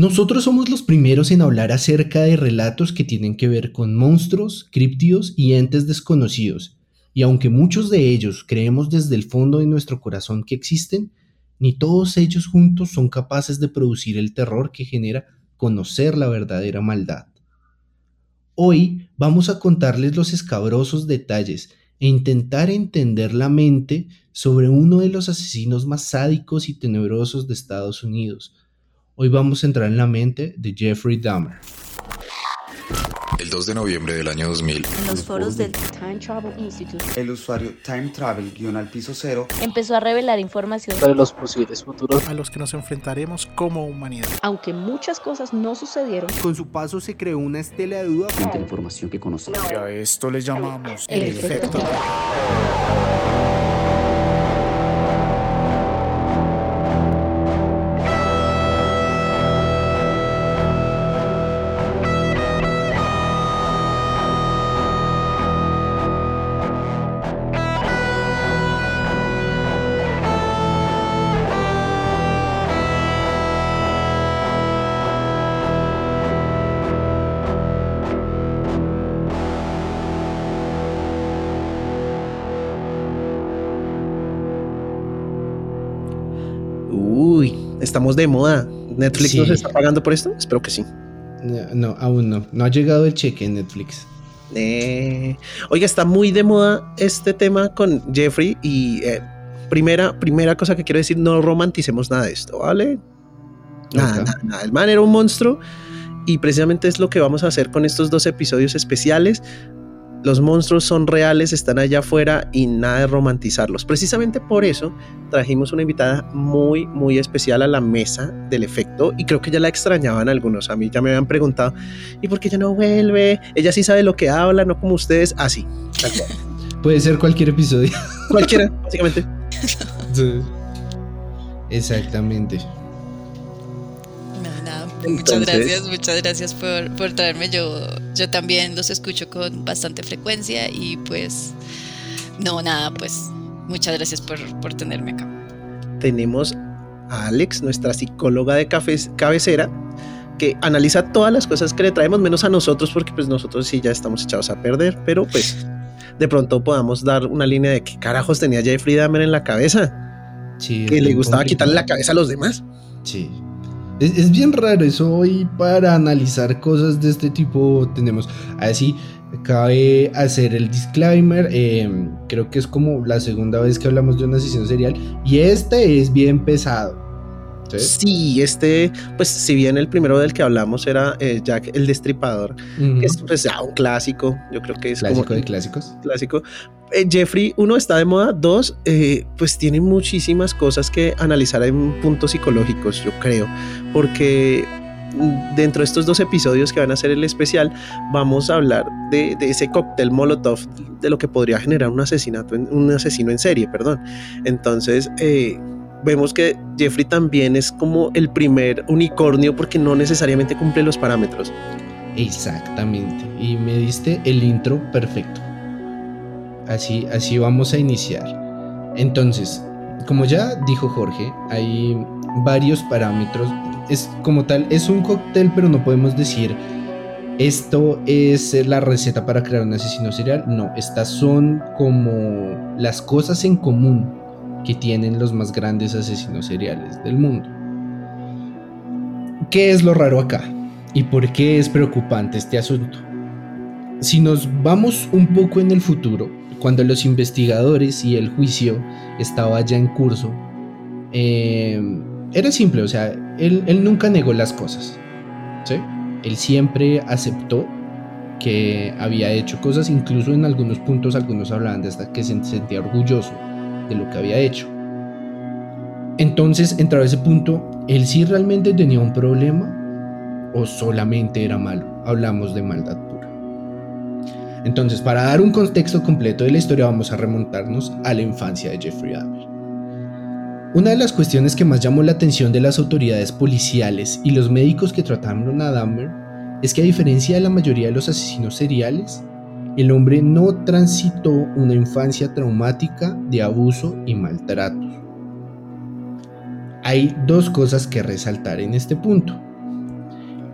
Nosotros somos los primeros en hablar acerca de relatos que tienen que ver con monstruos, críptidos y entes desconocidos, y aunque muchos de ellos creemos desde el fondo de nuestro corazón que existen, ni todos ellos juntos son capaces de producir el terror que genera conocer la verdadera maldad. Hoy vamos a contarles los escabrosos detalles e intentar entender la mente sobre uno de los asesinos más sádicos y tenebrosos de Estados Unidos, Hoy vamos a entrar en la mente de Jeffrey Dahmer. El 2 de noviembre del año 2000. En los foros del Time Travel Institute. El usuario Time Travel al piso cero empezó a revelar información sobre los posibles futuros a los que nos enfrentaremos como humanidad. Aunque muchas cosas no sucedieron, con su paso se creó una estela de duda frente a la información que conocemos. Y a esto le llamamos el, efecto. Estamos de moda. ¿Netflix nos está pagando por esto? Espero que sí. No, aún no. No ha llegado el cheque en Netflix. Eh, oiga, está muy de moda este tema con Jeffrey y eh, primera, primera cosa que quiero decir, no romanticemos nada de esto, ¿vale? Nada, nada, nada. El man era un monstruo y precisamente es lo que vamos a hacer con estos dos episodios especiales los monstruos son reales, están allá afuera y nada de romantizarlos. Precisamente por eso trajimos una invitada muy, muy especial a la mesa del efecto y creo que ya la extrañaban algunos. A mí ya me habían preguntado, ¿y por qué ella no vuelve? Ella sí sabe lo que habla, no como ustedes. Así, ah, Puede ser cualquier episodio. Cualquiera, básicamente. Exactamente. Muchas gracias, muchas gracias por, por, traerme. Yo, yo también los escucho con bastante frecuencia y pues, no, nada, pues muchas gracias por, por tenerme acá. Tenemos a Alex, nuestra psicóloga de cabecera, que analiza todas las cosas que le traemos, menos a nosotros, porque pues nosotros sí ya estamos echados a perder, pero pues de pronto podamos dar una línea de qué carajos tenía Jeffrey Dahmer en la cabeza. Sí, que le gustaba quitarle la cabeza a los demás. Sí. Es, bien raro eso hoy para analizar cosas de este tipo tenemos. Así cabe hacer el disclaimer em, creo que es como la segunda vez que hablamos de una sesión serial y este es bien pesado ¿sí? este, pues si bien el primero del que hablamos era eh, Jack el Destripador, que es pues, ya un clásico, yo creo que es clásico de clásicos. Clásico. Eh, Jeffrey, uno, está de moda, dos, eh, pues tiene muchísimas cosas que analizar en puntos psicológicos, yo creo, porque dentro de estos dos episodios que van a ser el especial, vamos a hablar de, ese cóctel Molotov, de lo que podría generar un asesinato, un asesino en serie, perdón. Entonces, eh, vemos que Jeffrey también es como el primer unicornio porque no necesariamente cumple los parámetros. Exactamente. Y me diste el intro perfecto. Así, así vamos a iniciar. Entonces, como ya dijo Jorge, hay varios parámetros. Es como tal, es un cóctel, pero no podemos decir esto es la receta para crear un asesino serial. No, estas son como las cosas en común que tienen los más grandes asesinos seriales del mundo. ¿Qué es lo raro acá? ¿Y por qué es preocupante este asunto? Si nos vamos un poco en el futuro, cuando los investigadores y el juicio estaba ya en curso, eh, era simple, o sea, él, él, nunca negó las cosas. ¿sí? Él siempre aceptó que había hecho cosas, incluso en algunos puntos algunos hablaban de hasta que se sentía orgulloso de lo que había hecho. Entonces, entrado a ese punto, ¿él sí realmente tenía un problema o solamente era malo? Hablamos de maldad pura. Entonces, para dar un contexto completo de la historia, vamos a remontarnos a la infancia de Jeffrey Dahmer. Una de las cuestiones que más llamó la atención de las autoridades policiales y los médicos que trataron a Dahmer es que a diferencia de la mayoría de los asesinos seriales, el hombre no transitó una infancia traumática de abuso y maltratos. Hay dos cosas que resaltar en este punto.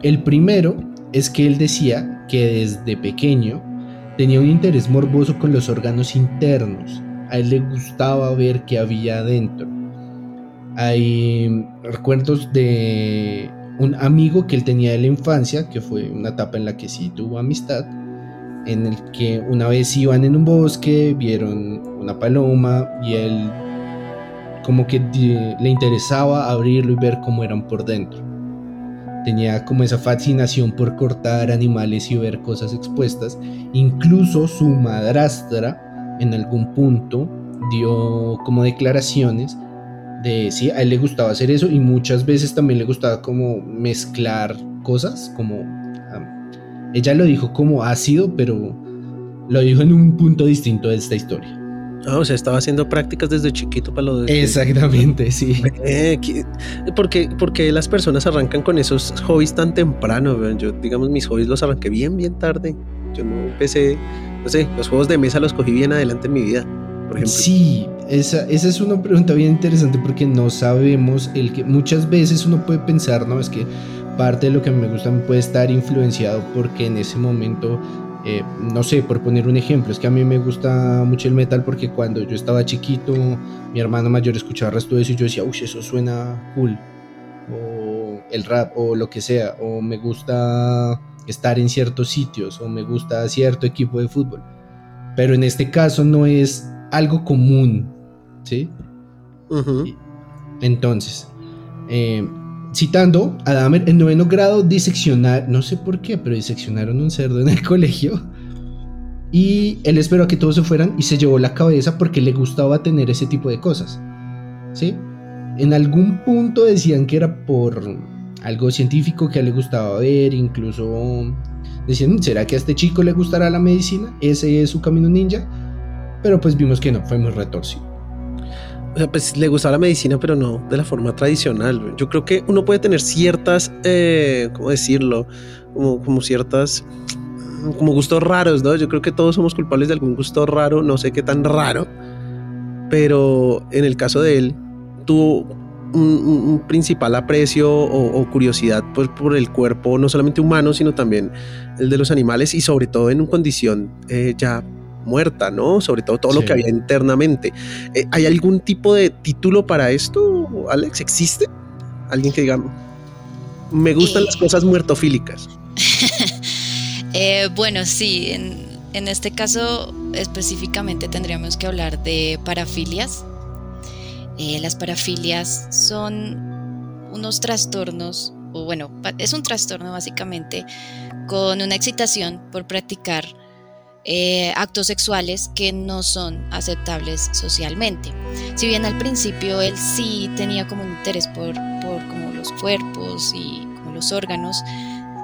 el primero es que él decía que desde pequeño tenía un interés morboso con los órganos internos. A él le gustaba ver qué había adentro. Hay recuerdos de un amigo que él tenía de la infancia, que fue una etapa en la que sí tuvo amistad, en el que una vez iban en un bosque, vieron una paloma y él como que le interesaba abrirlo y ver cómo eran por dentro. Tenía como esa fascinación por cortar animales y ver cosas expuestas. Incluso su madrastra en algún punto dio como declaraciones de sí, a él le gustaba hacer eso y muchas veces también le gustaba como mezclar cosas, como ella lo dijo como ácido, pero lo dijo en un punto distinto de esta historia. Ah, o sea, estaba haciendo prácticas desde chiquito para lo de... Exactamente, sí. Eh, porque, porque las personas arrancan con esos hobbies tan temprano. Yo, digamos, mis hobbies los arranqué bien, bien tarde. Yo no empecé, no sé, los juegos de mesa los cogí bien adelante en mi vida, por ejemplo. Sí, esa, esa es una pregunta bien interesante porque no sabemos el que muchas veces uno puede pensar, ¿no? Es que parte de lo que me gusta puede estar influenciado porque en ese momento, eh, no sé, por poner un ejemplo, es que a mí me gusta mucho el metal porque cuando yo estaba chiquito, mi hermano mayor escuchaba el resto de eso y yo decía, uy, eso suena cool, o el rap, o lo que sea, o me gusta estar en ciertos sitios, o me gusta cierto equipo de fútbol. Pero en este caso no es algo común, ¿sí? Entonces, eh, Citando a Dahmer, en noveno grado diseccionar, no sé por qué, pero diseccionaron un cerdo en el colegio. Y él esperó a que todos se fueran y se llevó la cabeza porque le gustaba tener ese tipo de cosas. ¿Sí? En algún punto decían que era por algo científico que le gustaba ver, incluso decían, ¿será que a este chico le gustará la medicina? Ese es su camino ninja. Pero pues vimos que no, fue muy retorcido o sea, pues le gustaba la medicina, pero no de la forma tradicional. Yo creo que uno puede tener ciertas, eh, ¿cómo decirlo? Como, ciertas, como gustos raros, ¿no? Yo creo que todos somos culpables de algún gusto raro, no sé qué tan raro, pero en el caso de él, tuvo un, principal aprecio o, curiosidad pues, por el cuerpo, no solamente humano, sino también el de los animales y sobre todo en una condición eh, ya muerta, ¿no? Sobre todo todo lo que había internamente. Eh, ¿Hay algún tipo de título para esto, Alex? ¿Existe? Alguien que diga, me gustan las cosas muertofílicas. Eh, bueno, sí, en, este caso específicamente tendríamos que hablar de parafilias. Eh, las parafilias son unos trastornos, o bueno, es un trastorno básicamente con una excitación por practicar eh, actos sexuales que no son aceptables socialmente. Si bien al principio él sí tenía como un interés por, por como los cuerpos y como los órganos,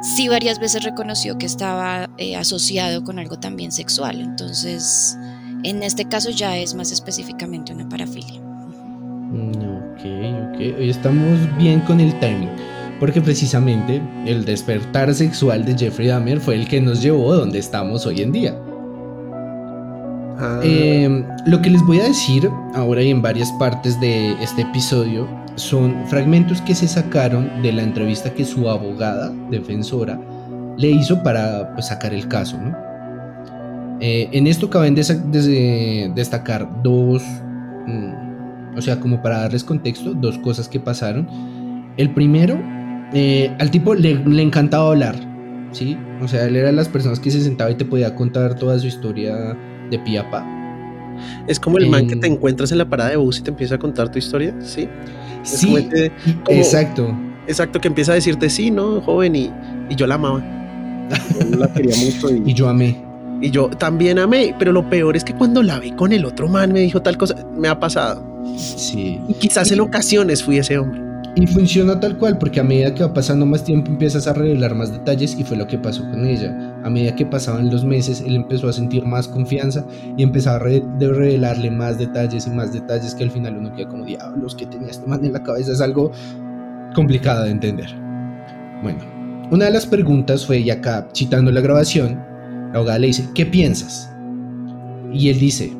sí varias veces reconoció que estaba eh, asociado con algo también sexual. Entonces, en este caso ya es más específicamente una parafilia. Ok, ok. Hoy estamos bien con el timing. Porque precisamente el despertar sexual de Jeffrey Dahmer fue el que nos llevó a donde estamos hoy en día. Em, lo que les voy a decir ahora y en varias partes de este episodio son fragmentos que se sacaron de la entrevista que su abogada defensora le hizo para pues, sacar el caso. ¿no? Eh, en esto caben destacar dos, mm, o sea, como para darles contexto, dos cosas que pasaron. El primero, eh, al tipo le, le encantaba hablar, ¿sí? O sea, él era de las personas que se sentaba y te podía contar toda su historia de Piapa. Es como el man que te encuentras en la parada de bus y te empieza a contar tu historia, ¿sí? sí, exacto. Exacto, que empieza a decirte sí, ¿no? Joven, y, yo la amaba. Yo la quería mucho. Y, yo amé. Y yo también amé, pero lo peor es que cuando la vi con el otro man me dijo tal cosa, me ha pasado. Sí. Y quizás en ocasiones fui ese hombre. Y funciona tal cual, porque a medida que va pasando más tiempo empiezas a revelar más detalles y fue lo que pasó con ella. A medida que pasaban los meses, él empezó a sentir más confianza y empezaba a revelarle más detalles y más detalles que al final uno queda como diablos que tenía este man en la cabeza. Es algo complicado de entender. Bueno, una de las preguntas fue, y acá citando la grabación, la abogada le dice, ¿qué piensas? Y él dice,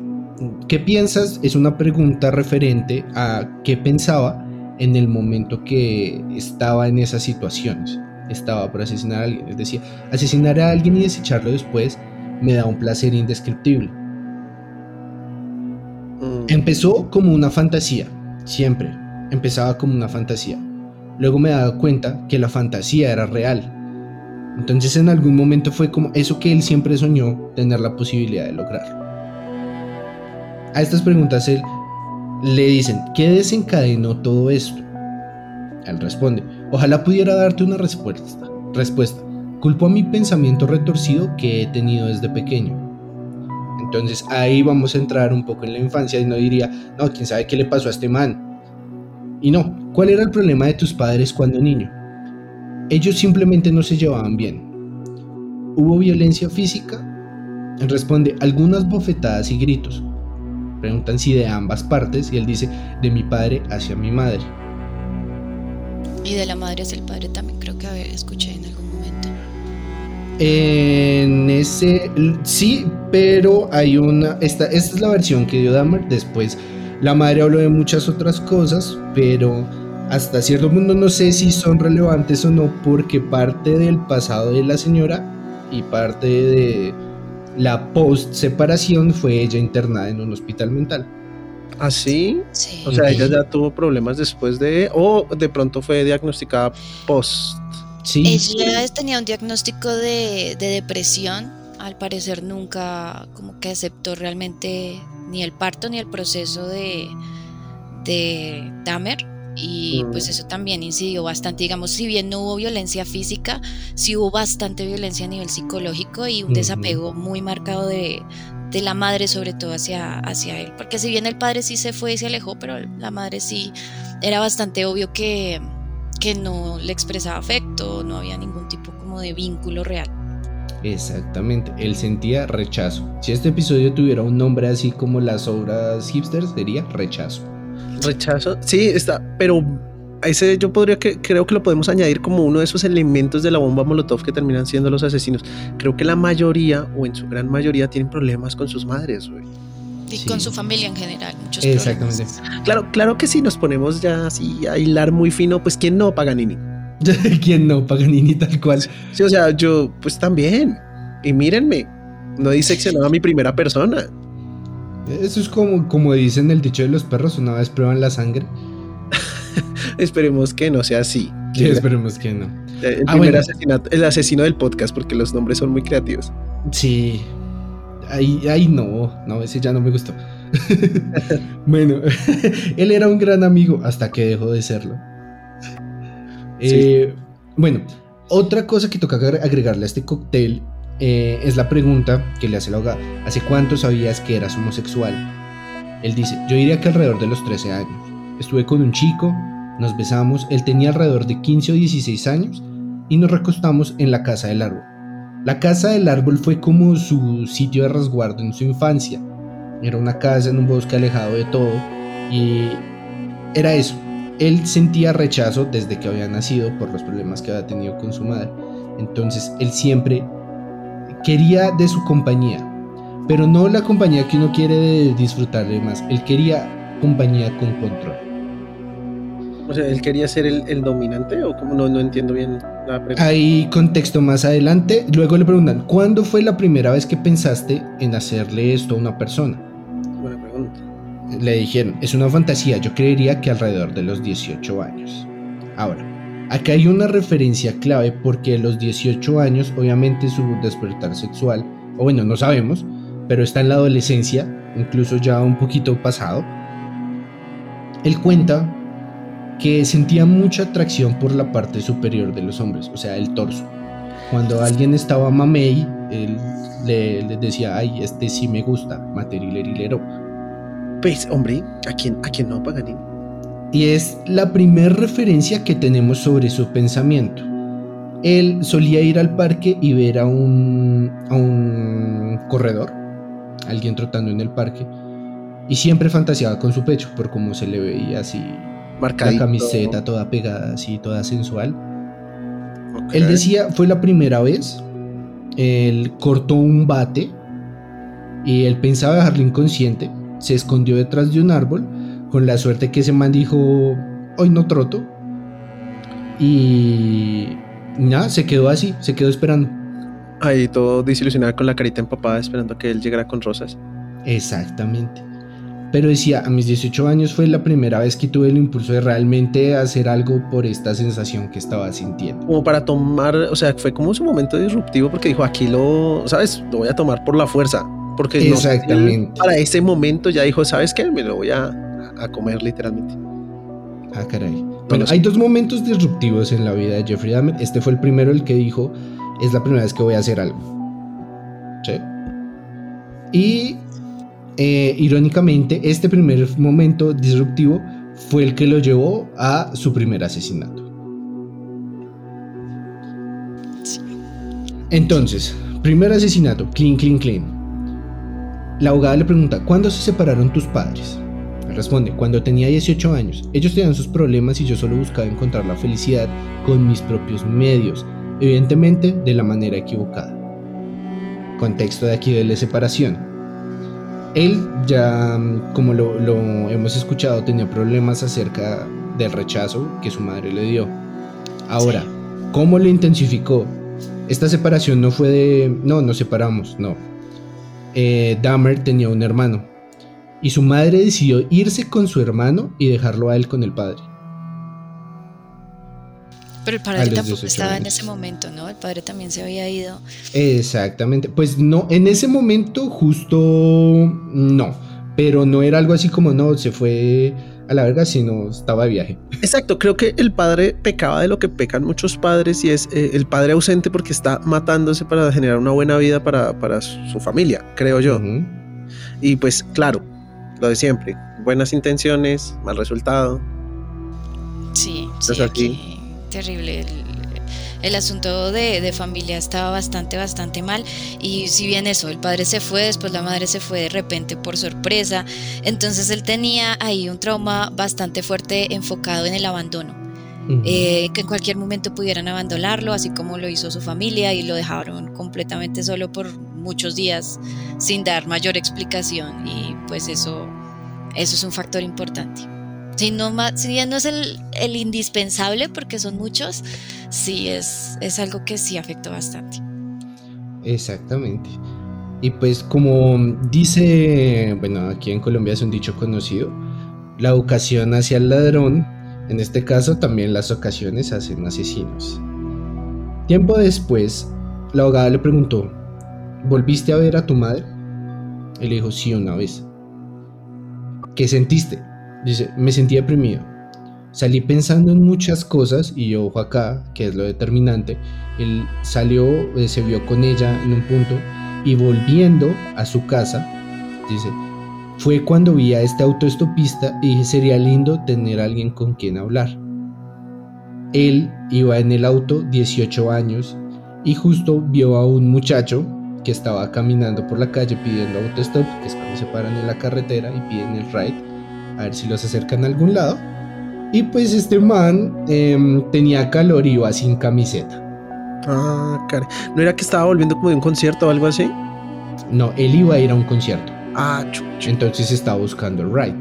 ¿qué piensas? Es una pregunta referente a qué pensaba en el momento que estaba en esas situaciones. estaba por asesinar a alguien. Es decir, asesinar a alguien y desecharlo después me da un placer indescriptible. Mm. Empezó como una fantasía, siempre. Empezaba como una fantasía. Luego me daba cuenta que la fantasía era real. Entonces en algún momento fue como eso que él siempre soñó tener la posibilidad de lograrlo. A estas preguntas él le dicen, ¿qué desencadenó todo esto? Él responde, ojalá pudiera darte una respuesta. Respuesta, culpo a mi pensamiento retorcido que he tenido desde pequeño. Entonces ahí vamos a entrar un poco en la infancia y no diría, no, quién sabe qué le pasó a este man. Y no, ¿cuál era el problema de tus padres cuando niño? Ellos simplemente no se llevaban bien. ¿Hubo violencia física? Responde, algunas bofetadas y gritos. Preguntan si de ambas partes y él dice, de mi padre hacia mi madre. Y de la madre hacia el padre también creo que escuché en algún momento. En ese sí, pero hay una esta, esta es la versión que dio Dahmer. Después la madre habló de muchas otras cosas, pero hasta cierto punto no sé si son relevantes o no, porque parte del pasado de la señora y parte de la post separación fue ella internada en un hospital mental. ¿Así? Sí. O sea, ella ya tuvo problemas después de... O de pronto fue diagnosticada post... Sí, Ella tenía un diagnóstico de, de depresión. Al parecer nunca como que aceptó realmente ni el parto ni el proceso de, de Dahmer. Y pues eso también incidió bastante. Digamos, si bien no hubo violencia física, sí hubo bastante violencia a nivel psicológico y un desapego muy marcado de, de la madre, sobre todo hacia, hacia él. Porque si bien el padre sí se fue y se alejó, pero la madre sí era bastante obvio que, que no le expresaba afecto, no había ningún tipo como de vínculo real. exactamente. Él sentía rechazo. Si este episodio tuviera un nombre así como las obras hipsters, sería rechazo. Rechazo. Sí, está, pero ese yo podría que creo que lo podemos añadir como uno de esos elementos de la bomba Molotov que terminan siendo los asesinos. Creo que la mayoría o en su gran mayoría tienen problemas con sus madres, güey. Y Sí. con su familia en general, muchos Exactamente. problemas. Claro, claro que si nos ponemos ya así a hilar muy fino, pues quién no Paganini. ¿Quién no? Paganini tal cual. Sí, o sea, yo pues también. Y mírenme, no he diseccionado a mi primera persona. Eso es como, como dicen el dicho de los perros, una vez prueban la sangre. Esperemos que no sea así. Sí, esperemos que no. El, Ah, primer bueno. asesinato, el asesino del podcast, porque los nombres son muy creativos. Sí. Ahí, ahí no, no, ese ya no me gustó. bueno, él era un gran amigo hasta que dejó de serlo. Eh, bueno, otra cosa que toca agre- agregarle a este cóctel eh, es la pregunta que le hace la abogada. ¿Hace cuánto sabías que eras homosexual? Él dice, yo diría que alrededor de los 13 años. Estuve con un chico, nos besamos, él tenía alrededor de 15 o 16 años y nos recostamos en la casa del árbol. La casa del árbol fue como su sitio de resguardo en su infancia. Era una casa en un bosque alejado de todo y era eso. Él sentía rechazo desde que había nacido por los problemas que había tenido con su madre. Entonces él siempre quería de su compañía, pero no la compañía que uno quiere disfrutar de más. Él quería compañía con control. O sea, él quería ser el, el dominante o como no, no entiendo bien la pregunta. Hay contexto más adelante. Luego le preguntan, ¿cuándo fue la primera vez que pensaste en hacerle esto a una persona? Buena pregunta. Le dijeron, es una fantasía, yo creería que alrededor de los 18 años. Ahora, acá hay una referencia clave porque a los 18 años, obviamente su despertar sexual, o bueno, no sabemos, pero está en la adolescencia, incluso ya un poquito pasado. Él cuenta que sentía mucha atracción por la parte superior de los hombres, o sea, el torso. Cuando alguien estaba mamey, él le, decía, ay, este sí me gusta, materilerilero. Pues, hombre, ¿a quién, a quién no Paganini? Y es la primera referencia que tenemos sobre su pensamiento. Él solía ir al parque y ver a un, a un corredor, alguien trotando en el parque, y siempre fantaseaba con su pecho, por cómo se le veía así, la Marcadito. camiseta toda pegada, así, toda sensual. Ok. Él decía, fue la primera vez, él cortó un bate y él pensaba dejarlo inconsciente, se escondió detrás de un árbol, con la suerte que ese man dijo, hoy no troto, y nada, se quedó así, se quedó esperando. Ahí todo desilusionado con la carita empapada esperando que él llegara con rosas. Exactamente. Pero decía, a mis 18 años fue la primera vez que tuve el impulso de realmente hacer algo por esta sensación que estaba sintiendo. Como para tomar, o sea, fue como su momento disruptivo porque dijo, aquí lo, ¿sabes? Lo voy a tomar por la fuerza. Porque no Exactamente. para ese momento ya dijo, ¿sabes qué? Me lo voy a, a comer literalmente. Ah, caray. Bueno, sí. hay dos momentos disruptivos en la vida de Jeffrey Dahmer. Este fue el primero, el que dijo, es la primera vez que voy a hacer algo. ¿Sí? Y eh, irónicamente, este primer momento disruptivo fue el que lo llevó a su primer asesinato. Entonces, primer asesinato, clean, clean, clean. La abogada le pregunta, ¿cuándo se separaron tus padres? Responde, cuando tenía 18 años, ellos tenían sus problemas y yo solo buscaba encontrar la felicidad con mis propios medios, evidentemente de la manera equivocada. Contexto de aquí de la separación. Él ya, mm, como lo, lo hemos escuchado, tenía problemas acerca del rechazo que su madre le dio. Ahora, Sí. ¿cómo lo intensificó? Esta separación no fue de, no, nos separamos, no. Eh, Dahmer tenía un hermano y su madre decidió irse con su hermano y dejarlo a él con el padre. Pero el padre tampoco 18 estaba en ese momento, ¿no? El padre también se había ido. Exactamente. Pues no, en ese momento justo no. Pero no era algo así como no, se fue a la verga, sino estaba de viaje. Exacto, creo que el padre pecaba de lo que pecan muchos padres y es eh, el padre ausente porque está matándose para generar una buena vida para, para su familia, creo yo. Y pues claro, lo de siempre, buenas intenciones, mal resultado. Sí, Entonces sí, aquí- terrible. El, el asunto de, de familia estaba bastante, bastante mal. Y si bien eso, el padre se fue, después la madre se fue de repente por sorpresa. Entonces él tenía ahí un trauma bastante fuerte enfocado en el abandono. Eh, que en cualquier momento pudieran abandonarlo, así como lo hizo su familia y lo dejaron completamente solo por muchos días sin dar mayor explicación y pues eso, eso es un factor importante. Si, no, si bien no es el, el indispensable porque son muchos, sí es, es algo que sí afectó bastante. Exactamente. Y pues como dice, bueno, aquí en Colombia es un dicho conocido, la educación hacia el ladrón, en este caso también las ocasiones hacen asesinos. Tiempo después, la abogada le preguntó, ¿volviste a ver a tu madre? Él dijo, sí, una vez. ¿Qué sentiste? Dice, me sentí deprimido. Salí pensando en muchas cosas y yo, ojo acá, que es lo determinante, él salió, eh, se vio con ella en un punto y volviendo a su casa, dice, fue cuando vi a este autoestopista y dije, sería lindo tener a alguien con quien hablar. Él iba en el auto 18 años y justo vio a un muchacho que estaba caminando por la calle pidiendo autostop, que es cuando se paran en la carretera y piden el ride, a ver si los acercan a algún lado. Y pues este man em, tenía calor y iba sin camiseta. Ah, cara. ¿No era que estaba volviendo como de un concierto o algo así? No, él iba a ir a un concierto. Ah, chucho. Entonces estaba buscando el ride.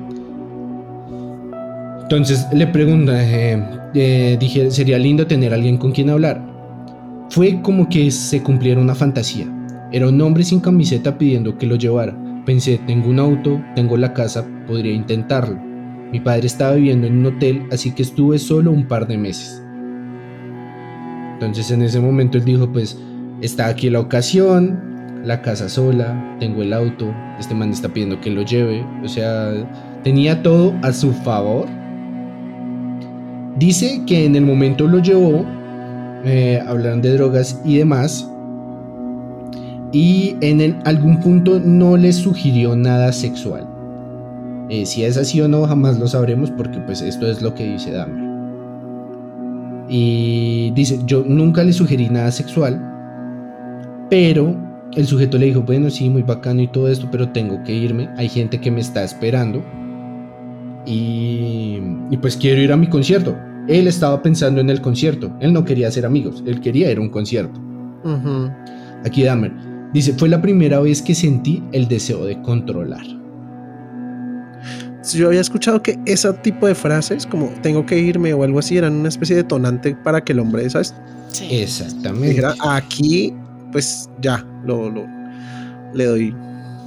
Entonces le pregunta, eh, eh, dije, sería lindo tener a alguien con quien hablar. Fue como que se cumpliera una fantasía. Era un hombre sin camiseta pidiendo que lo llevara. Pensé, tengo un auto, tengo la casa, podría intentarlo. Mi padre estaba viviendo en un hotel, así que estuve solo un par de meses. Entonces en ese momento él dijo, pues está aquí la ocasión, la casa sola, tengo el auto, este man está pidiendo que lo lleve, o sea, tenía todo a su favor. Dice que en el momento lo llevó, eh, hablaron de drogas y demás, y en el- algún punto no le sugirió nada sexual. Eh, si es así o no, jamás lo sabremos porque pues esto es lo que dice Dahmer. Y dice, yo nunca le sugerí nada sexual, pero el sujeto le dijo, bueno, sí, muy bacano y todo esto, pero tengo que irme, hay gente que me está esperando y, y pues quiero ir a mi concierto. Él estaba pensando en el concierto, él no quería ser amigos, él quería ir a un concierto. Aquí Dahmer dice, fue la primera vez que sentí el deseo de controlar. yo había escuchado que ese tipo de frases, como tengo que irme o algo así, eran una especie de tonante para que el hombre, ¿sabes? Sí. Exactamente. Dijera, aquí, pues ya, lo, lo le doy.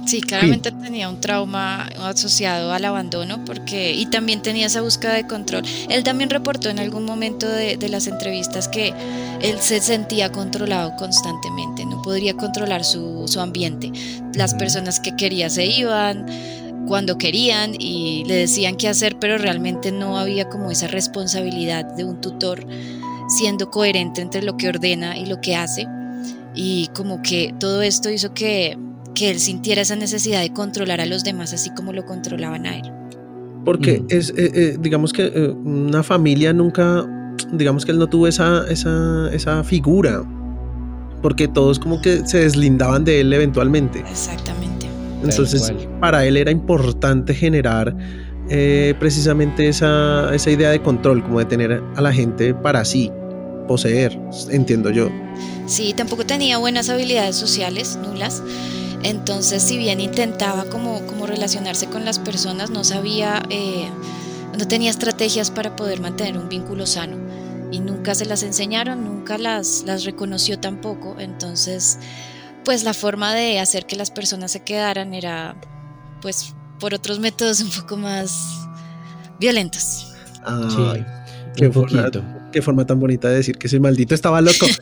Sí, claramente tenía un trauma asociado al abandono porque y también tenía esa búsqueda de control. Él también reportó en algún momento de, de las entrevistas que él se sentía controlado constantemente, no podría controlar su, su ambiente. Las personas que quería se iban cuando querían y le decían qué hacer, pero realmente no había como esa responsabilidad de un tutor siendo coherente entre lo que ordena y lo que hace. Y como que todo esto hizo que, que él sintiera esa necesidad de controlar a los demás así como lo controlaban a él. Porque Mm. es, eh, eh, digamos que eh, una familia nunca, digamos que él no tuvo esa, esa, esa figura. Porque todos como que se deslindaban de él eventualmente. Exactamente. Entonces, para él era importante generar eh, precisamente esa, esa idea de control, como de tener a la gente para sí, poseer, entiendo yo. Sí, tampoco tenía buenas habilidades sociales, nulas. Entonces, si bien intentaba como, como relacionarse con las personas, no sabía, eh, no tenía estrategias para poder mantener un vínculo sano. Y nunca se las enseñaron, nunca las, las reconoció tampoco. Entonces, pues la forma de hacer que las personas se quedaran era, pues, por otros métodos un poco más violentos. Ay, Sí, qué un forma, poquito. qué forma tan bonita de decir que ese maldito estaba loco.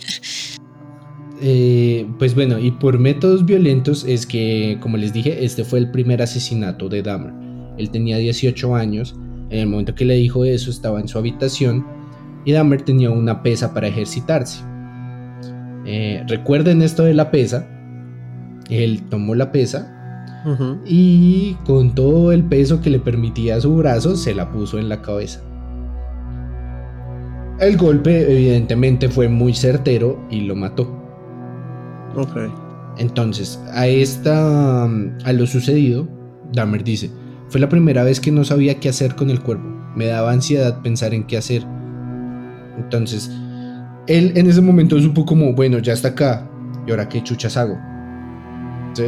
Eh, pues bueno, y por métodos violentos es que, como les dije, este fue el primer asesinato de Dahmer. Él tenía 18 años, en el momento que le dijo eso estaba en su habitación y Dahmer tenía una pesa para ejercitarse. Eh, recuerden esto de la pesa, él tomó la pesa y con todo el peso que le permitía su brazo se la puso en la cabeza. El golpe evidentemente fue muy certero y lo mató. Ok. Entonces, a esta a lo sucedido, Dahmer dice, fue la primera vez que no sabía qué hacer con el cuerpo. Me daba ansiedad pensar en qué hacer. Entonces, él en ese momento supo como, bueno, ya está acá. ¿Y ahora qué chuchas hago? ¿Sí?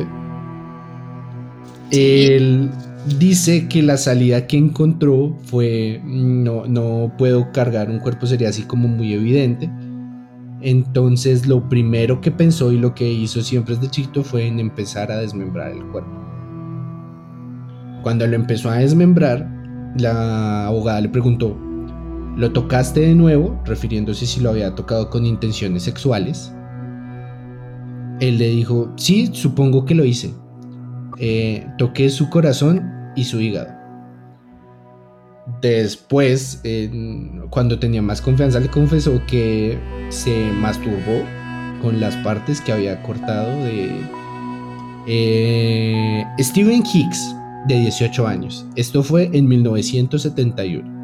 Él dice que la salida que encontró fue, no, no puedo cargar un cuerpo, sería así como muy evidente. Entonces lo primero que pensó y lo que hizo siempre desde chiquito fue en empezar a desmembrar el cuerpo. Cuando lo empezó a desmembrar, la abogada le preguntó, ¿lo tocaste de nuevo? refiriéndose si lo había tocado con intenciones sexuales. Él le dijo, sí, supongo que lo hice. Eh, toqué su corazón y su hígado. Después, cuando tenía más confianza, le confesó que se masturbó con las partes que había cortado de eh, Steven Hicks, de 18 años. Esto fue en 1971.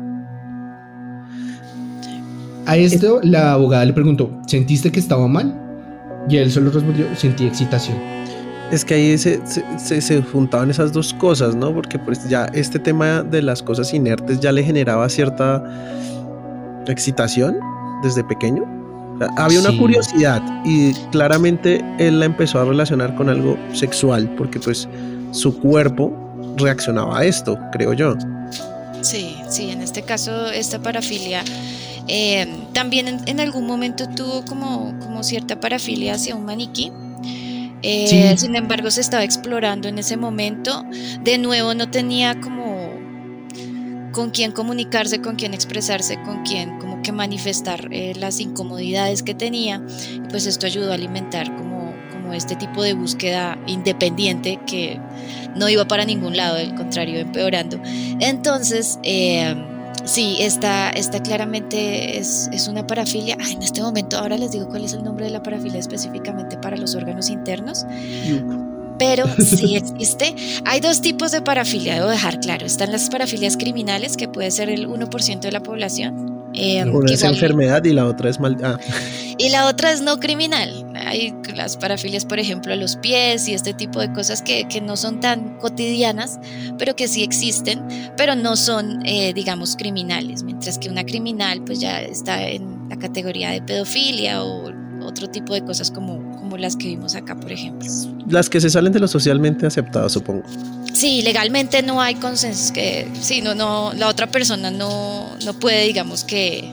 A esto la abogada le preguntó, ¿sentiste que estaba mal? Y él solo respondió, sentí excitación. Es que ahí se, se, se- se juntaban esas dos cosas, ¿no? Porque pues ya este tema de las cosas inertes ya le generaba cierta excitación desde pequeño. O sea, había una curiosidad y claramente él la empezó a relacionar con algo sexual porque pues su cuerpo reaccionaba a esto, creo yo. Sí, sí, en este caso esta parafilia eh, también en, en algún momento tuvo como, como cierta parafilia hacia un maniquí. Eh, Sí. Sin embargo, se estaba explorando en ese momento. De nuevo, no tenía como con quién comunicarse, con quién expresarse, con quién como que manifestar eh, las incomodidades que tenía. Pues esto ayudó a alimentar como, como este tipo de búsqueda independiente que no iba para ningún lado, al contrario, empeorando. Entonces, eh, sí, esta, esta claramente es, es una parafilia. Ay, en este momento, ahora les digo cuál es el nombre de la parafilia específicamente para los órganos internos. Pero sí existe. Hay dos tipos de parafilia, debo dejar claro. Están las parafilias criminales, que puede ser el 1% de la población. Eh, Una es enfermedad y la otra es mal. Ah, y la otra es no criminal. Hay las parafilias, por ejemplo, a los pies y este tipo de cosas que, que no son tan cotidianas, pero que sí existen, pero no son, eh, digamos, criminales. Mientras que una criminal, pues ya está en la categoría de pedofilia o, otro tipo de cosas como, como las que vimos acá, por ejemplo. Las que se salen de lo socialmente aceptado, supongo. Sí, legalmente no hay consenso, que sí, no, no, la otra persona no, no puede, digamos que,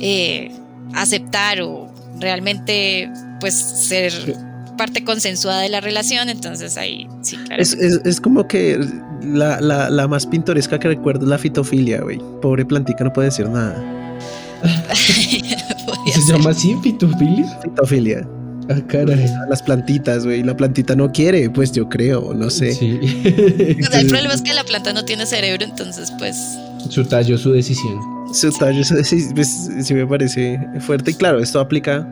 eh, aceptar o realmente, pues, ser parte consensuada de la relación, entonces ahí sí, claro. Es, es, es como que la, la, la, más pintoresca que recuerdo es la fitofilia, güey. Pobre plantica no puede decir nada. ¿Se llama así, fitofilia? Fitofilia. Ah, caray. Las plantitas, güey. La plantita no quiere, pues yo creo, no sé. Sí. El problema es que la planta no tiene cerebro, entonces pues... Su tallo, su decisión. Su tallo, su decisión, pues, sí me parece fuerte. Y claro, esto aplica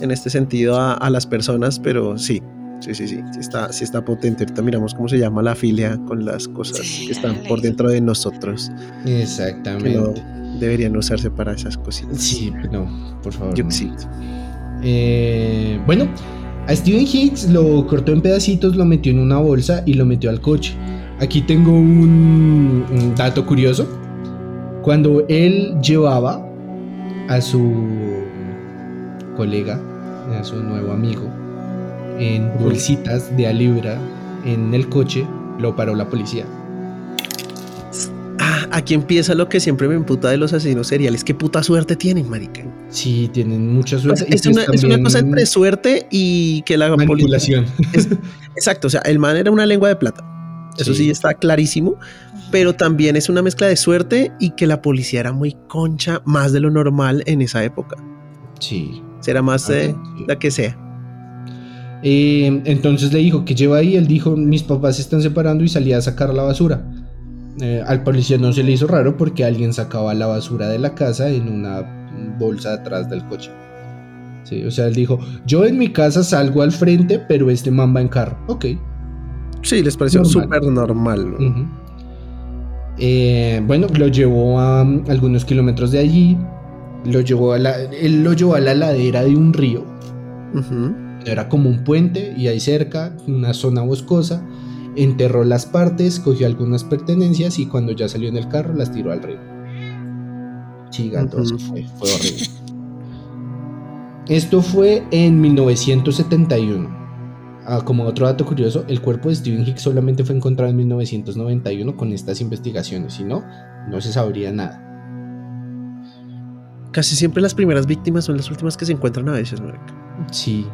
en este sentido a, a las personas, pero sí, Sí, sí, sí, sí está, sí está potente. Ahorita miramos cómo se llama la filia con las cosas Sí, que están dale. por dentro de nosotros. Que Exactamente. no deberían usarse para esas cositas. Sí, no, por favor. Yo no. sí. Eh, bueno, a Steven Hicks lo cortó en pedacitos, lo metió en una bolsa y lo metió al coche. Aquí tengo un, un dato curioso. Cuando él llevaba a su colega, a su nuevo amigo, en bolsitas de a libra en el coche, lo paró la policía. Aquí empieza lo que siempre me emputa de los asesinos seriales. Qué puta suerte tienen, marica. Sí, tienen mucha suerte. Pues, es, una, es una también cosa entre suerte y que la manipulación. Exacto, o sea, el man era una lengua de plata. Eso sí, Sí. está clarísimo. Pero también es una mezcla de suerte y que la policía era muy concha, más de lo normal en esa época. Sí. Será más eh, sí. la que sea. Eh, entonces le dijo que lleva ahí. Él dijo: Mis papás se están separando y salía a sacar la basura. Eh, al policía no se le hizo raro porque alguien sacaba la basura de la casa en una bolsa atrás del coche. Sí, o sea, él dijo: Yo en mi casa salgo al frente, pero este man va en carro. Ok. Sí, les pareció Normal. súper normal. ¿no? Ujú. Eh, bueno, lo llevó a um, algunos kilómetros de allí. Lo llevó a la, él lo llevó a la ladera de un río. Era como un puente y ahí cerca, una zona boscosa. Enterró las partes, cogió algunas pertenencias y cuando ya salió en el carro las tiró al río. Gigantoso, Ujú. fue, fue horrible. Esto fue en 1971. Ah, como otro dato curioso, el cuerpo de Stephen Hicks solamente fue encontrado en 1991 con estas investigaciones, si no, no se sabría nada. Casi siempre las primeras víctimas son las últimas que se encuentran a veces, marica. Sí,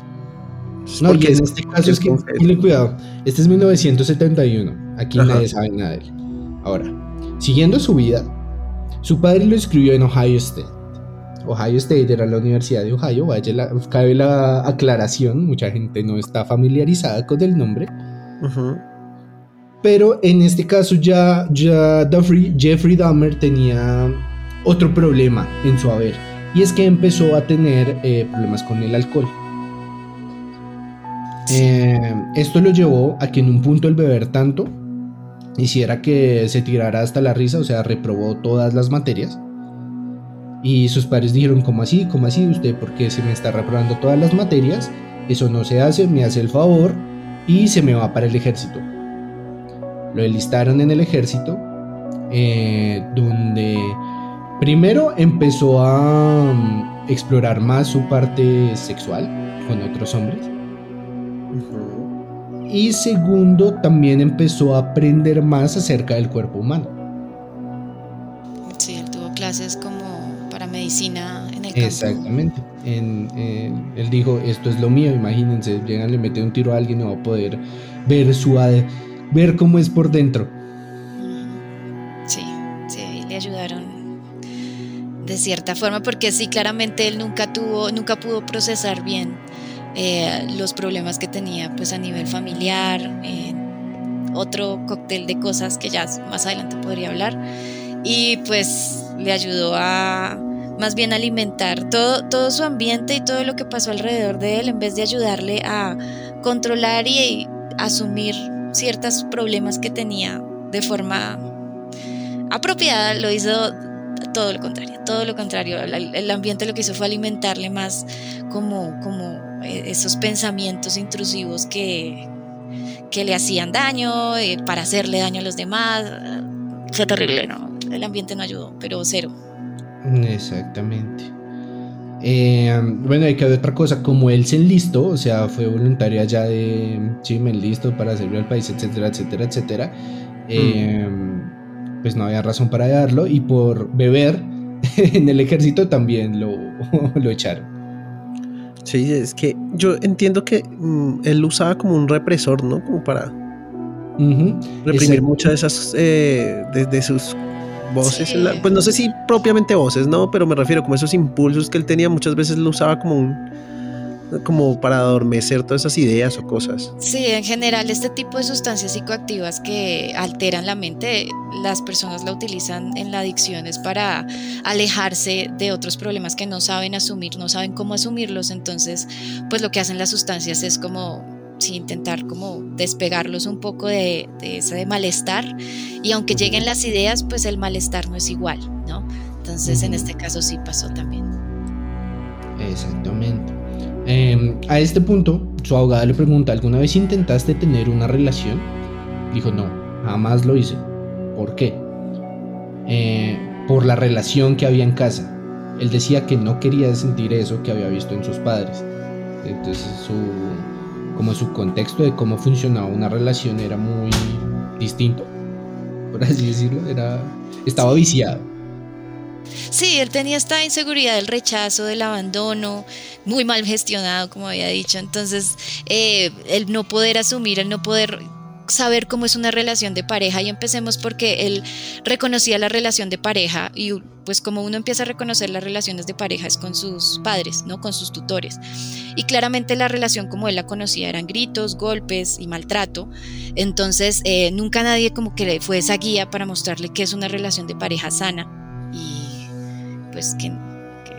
No, y porque en es- este caso es que, ponle cuidado, este es 1971, aquí Ajá. nadie sabe nada de él. Ahora, siguiendo su vida, su padre lo escribió en Ohio State. Ohio State era la Universidad de Ohio, vaya la- cabe la aclaración, mucha gente no está familiarizada con el nombre, pero en este caso ya, ya Jeffrey, Jeffrey Dahmer tenía otro problema en su haber, y es que empezó a tener eh, problemas con el alcohol. Eh, esto lo llevó a que en un punto el beber tanto hiciera que se tirara hasta la risa, o sea, reprobó todas las materias. Y sus padres dijeron, ¿cómo así? ¿Cómo así usted? Porque se me está reprobando todas las materias. Eso no se hace, me hace el favor y se me va para el ejército. Lo enlistaron en el ejército, eh, donde primero empezó a mm, explorar más su parte sexual con otros hombres. Y segundo, también empezó a aprender más acerca del cuerpo humano. Sí, él tuvo clases como para medicina en el campo. Exactamente. En- en- él dijo, esto es lo mío, imagínense, llegan, le mete un tiro a alguien y va a poder ver su AD, ver cómo es por dentro. Sí, sí, le ayudaron de cierta forma, porque sí, claramente él nunca tuvo, nunca pudo procesar bien eh, los problemas que tenía pues a nivel familiar, otro cóctel de cosas que ya más adelante podría hablar, y pues le ayudó a más bien alimentar todo, todo su ambiente y todo lo que pasó alrededor de él, en vez de ayudarle a controlar y asumir ciertos problemas que tenía de forma apropiada, lo hizo todo lo contrario, todo lo contrario. El, ambiente lo que hizo fue alimentarle más como, como eh, esos pensamientos intrusivos que, que le hacían daño, eh, para hacerle daño a los demás. Fue terrible, ¿no? El ambiente no ayudó, pero cero. Exactamente. Eh, bueno, hay que ver otra cosa, como él se enlistó, o sea, fue voluntario allá de, sí, me enlisto para servir al país, etcétera, etcétera, etcétera, eh, pues no había razón para darlo y por beber en el ejército también lo, lo echaron. Sí, es que yo entiendo que mm, él lo usaba como un represor, ¿no? Como para reprimir Ese- muchas de esas, eh, de, de sus voces. Sí. en la- pues no sé si propiamente voces, ¿no? Pero me refiero como esos impulsos que él tenía, muchas veces lo usaba como un, como para adormecer todas esas ideas o cosas. Sí, en general este tipo de sustancias psicoactivas que alteran la mente, las personas la utilizan en la adicción es para alejarse de otros problemas que no saben asumir, no saben cómo asumirlos, entonces pues lo que hacen las sustancias es como sí, intentar como despegarlos un poco de, de ese malestar y aunque lleguen las ideas, pues el malestar no es igual, ¿no? Entonces en este caso sí pasó también. Exactamente. Eh, a este punto, su abogada le pregunta, ¿alguna vez intentaste tener una relación? Dijo, no, jamás lo hice. ¿Por qué? Eh, por la relación que había en casa. Él decía que no quería sentir eso que había visto en sus padres. Entonces su, como su contexto de cómo funcionaba una relación era muy distinto, por así decirlo. Era, estaba viciado. Sí, él tenía esta inseguridad del rechazo, del abandono, muy mal gestionado, como había dicho. Entonces, eh, el no poder asumir, el no poder saber cómo es una relación de pareja y empecemos porque él reconocía la relación de pareja y pues como uno empieza a reconocer las relaciones de pareja es con sus padres, ¿no? Con sus tutores. Y claramente la relación como él la conocía eran gritos, golpes y maltrato. Entonces eh, nunca nadie como que fue esa guía para mostrarle que es una relación de pareja sana pues que,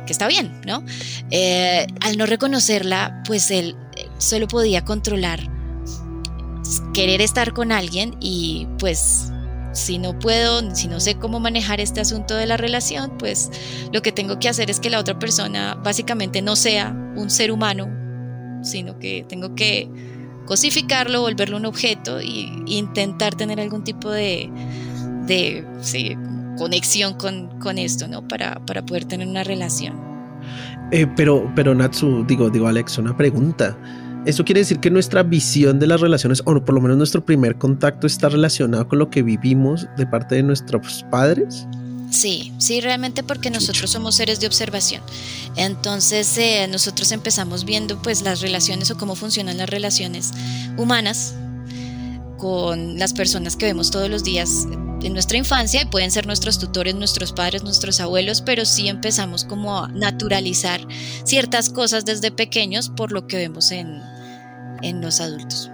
está bien, ¿no? Eh, al no reconocerla, pues él eh, solo podía controlar querer estar con alguien y pues si no puedo, si no sé cómo manejar este asunto de la relación, pues lo que tengo que hacer es que la otra persona básicamente no sea un ser humano, sino que tengo que cosificarlo, volverlo un objeto y intentar tener algún tipo de, de sí, conexión con, con esto, ¿no? Para, para poder tener una relación. Eh, pero, pero Natsu, digo, digo Alex, una pregunta. ¿Eso quiere decir que nuestra visión de las relaciones, o por lo menos nuestro primer contacto, está relacionado con lo que vivimos de parte de nuestros padres? Sí, sí, realmente porque nosotros somos seres de observación. Entonces eh, nosotros empezamos viendo pues las relaciones o cómo funcionan las relaciones humanas con las personas que vemos todos los días en nuestra infancia y pueden ser nuestros tutores, nuestros padres, nuestros abuelos, pero sí empezamos como a naturalizar ciertas cosas desde pequeños por lo que vemos en, en los adultos.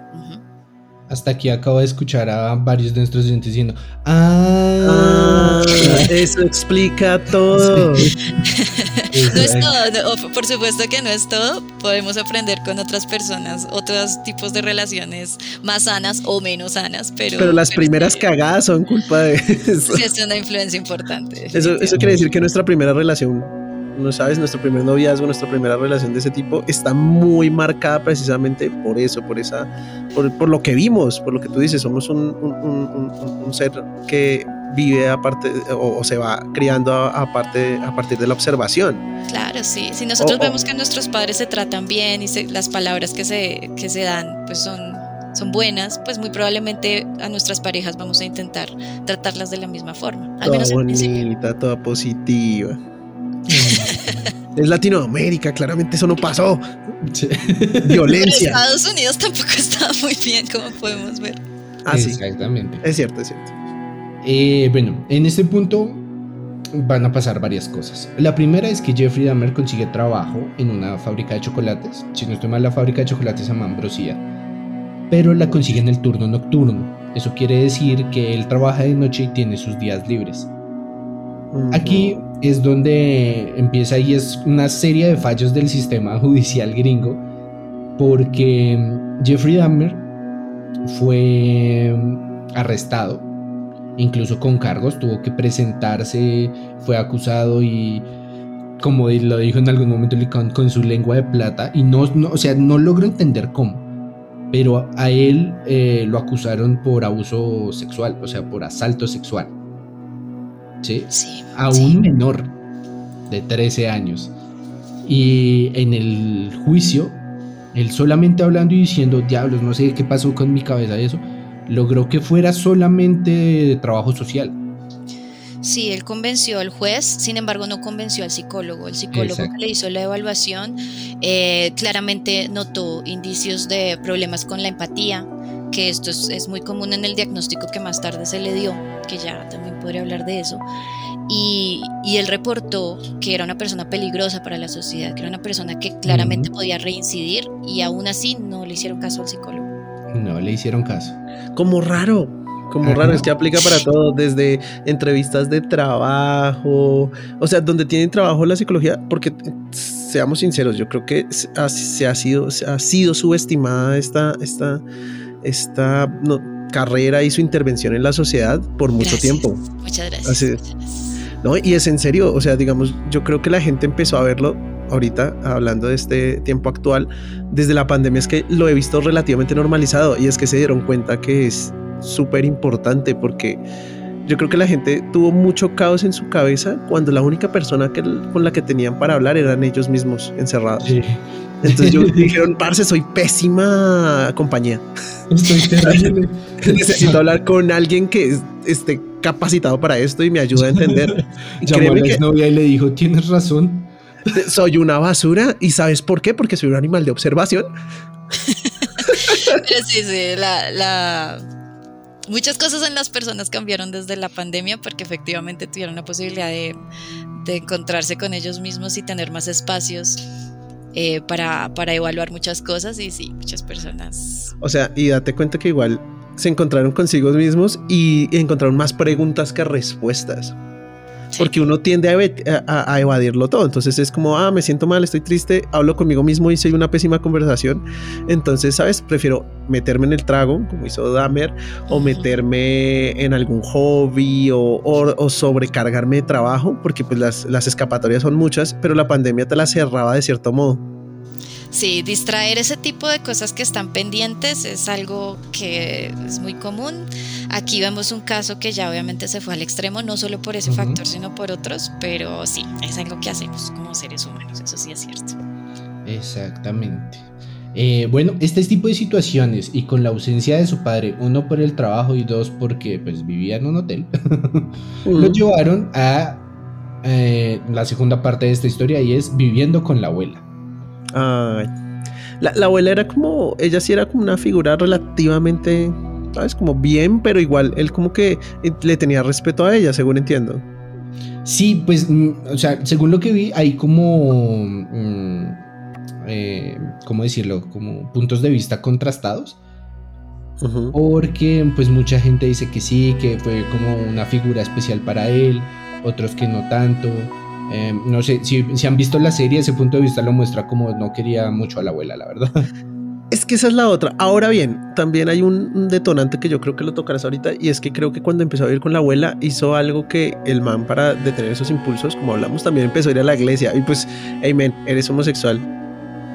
Hasta aquí acabo de escuchar a varios de nuestros oyentes diciendo, ah, Ah, eso explica todo. No es todo, no, por supuesto que no es todo. Podemos aprender con otras personas, otros tipos de relaciones más sanas o menos sanas, pero, Pero las primeras cagadas son culpa de eso. sí es una influencia importante. Eso, eso quiere decir que nuestra primera relación, no sabes, nuestro primer noviazgo, nuestra primera relación de ese tipo está muy marcada precisamente por eso, por esa, por, por lo que vimos, por lo que tú dices, somos un, un- un- ser que vive aparte o, o se va criando a, a partir de la observación. Claro, sí. Si nosotros vemos que nuestros padres se tratan bien y se- las palabras que se, que se dan pues son, son buenas, pues muy probablemente a nuestras parejas vamos a intentar tratarlas de la misma forma. Al Toda menos bonita, toda positiva. Es Latinoamérica, claramente eso no pasó. Sí. Pero Violencia. Estados Unidos tampoco estaba muy bien, como podemos ver. Ah, sí. Exactamente. Es cierto, es cierto. Eh, bueno, en este punto van a pasar varias cosas. La primera es que Jeffrey Dahmer consigue trabajo en una fábrica de chocolates. Si no estoy mal, la fábrica de chocolates se llama Ambrosia. Pero la consigue en el turno nocturno. Eso quiere decir que él trabaja de noche y tiene sus días libres. Aquí es donde empieza y es una serie de fallos del sistema judicial gringo, porque Jeffrey Dahmer fue arrestado, incluso con cargos, tuvo que presentarse, fue acusado y como lo dijo en algún momento Licón, con su lengua de plata y no, no, o sea, no logro entender cómo, pero a él eh, lo acusaron por abuso sexual, o sea, por asalto sexual. ¿Sí? Sí. a sí. un menor de 13 años. Y en el juicio, él solamente hablando y diciendo, diablos, no sé qué pasó con mi cabeza y eso, logró que fuera solamente de trabajo social. Sí, él convenció al juez, sin embargo no convenció al psicólogo. El psicólogo Exacto. que le hizo la evaluación eh, claramente notó indicios de problemas con la empatía, que esto es, es muy común en el diagnóstico que más tarde se le dio, que ya también podría hablar de eso. Y, y él reportó que era una persona peligrosa para la sociedad, que era una persona que claramente podía reincidir y aún así no le hicieron caso al psicólogo. No le hicieron caso. Como raro, como Ajá. raro, es que aplica para todo, desde entrevistas de trabajo, o sea, donde tienen trabajo la psicología, porque seamos sinceros, yo creo que se ha, se ha sido, se ha sido subestimada esta, esta, esta no, carrera y su intervención en la sociedad por mucho Gracias. tiempo. Muchas gracias. Así es. muchas gracias. ¿no? Y es en serio, o sea, digamos, yo creo que la gente empezó a verlo ahorita, hablando de este tiempo actual, desde la pandemia es que lo he visto relativamente normalizado y es que se dieron cuenta que es súper importante porque yo creo que la gente tuvo mucho caos en su cabeza cuando la única persona que, con la que tenían para hablar eran ellos mismos encerrados. Entonces yo dijeron, parce, soy pésima compañía. Estoy terrible. Necesito hablar con alguien que es- esté capacitado para esto y me ayude a entender. Y Llamó a la que exnovia y le dijo, tienes razón. soy una basura y ¿sabes por qué? Porque soy un animal de observación. Pero sí, sí, la, la- Muchas cosas en las personas cambiaron desde la pandemia porque efectivamente tuvieron la posibilidad de, de encontrarse con ellos mismos y tener más espacios eh, para, para evaluar muchas cosas y sí, muchas personas. O sea, y date cuenta que igual se encontraron consigo mismos y encontraron más preguntas que respuestas. Sí. Porque uno tiende a, a- a evadirlo todo. Entonces es como, ah, me siento mal, estoy triste, hablo conmigo mismo y soy una pésima conversación. Entonces, ¿sabes? Prefiero meterme en el trago, como hizo Dahmer, o meterme en algún hobby o, o- o sobrecargarme de trabajo, porque pues las, las escapatorias son muchas, pero la pandemia te las cerraba de cierto modo. Sí, distraer ese tipo de cosas que están pendientes es algo que es muy común. Aquí vemos un caso que ya obviamente se fue al extremo, no solo por ese factor, sino por otros, pero sí, es algo que hacemos como seres humanos, eso sí es cierto. Exactamente. Eh, bueno, este tipo de situaciones y con la ausencia de su padre, uno por el trabajo y dos porque pues vivía en un hotel, lo llevaron a eh, la segunda parte de esta historia y es viviendo con la abuela. Ay. La, la abuela era como, ella sí era como una figura relativamente, ¿sabes? Como bien, pero igual él como que eh, le tenía respeto a ella, según entiendo. Sí, pues, mm, o sea, según lo que vi, hay como, mm, eh, ¿cómo decirlo? Como puntos de vista contrastados. Porque pues mucha gente dice que sí, que fue como una figura especial para él, otros que no tanto. Eh, no sé, si, si han visto la serie, ese punto de vista lo muestra como no quería mucho a la abuela, la verdad. Es que esa es la otra. Ahora bien, también hay un, detonante que yo creo que lo tocarás ahorita y es que creo que cuando empezó a vivir con la abuela hizo algo que el man para detener esos impulsos, como hablamos, también empezó a ir a la iglesia y pues, hey man, eres homosexual.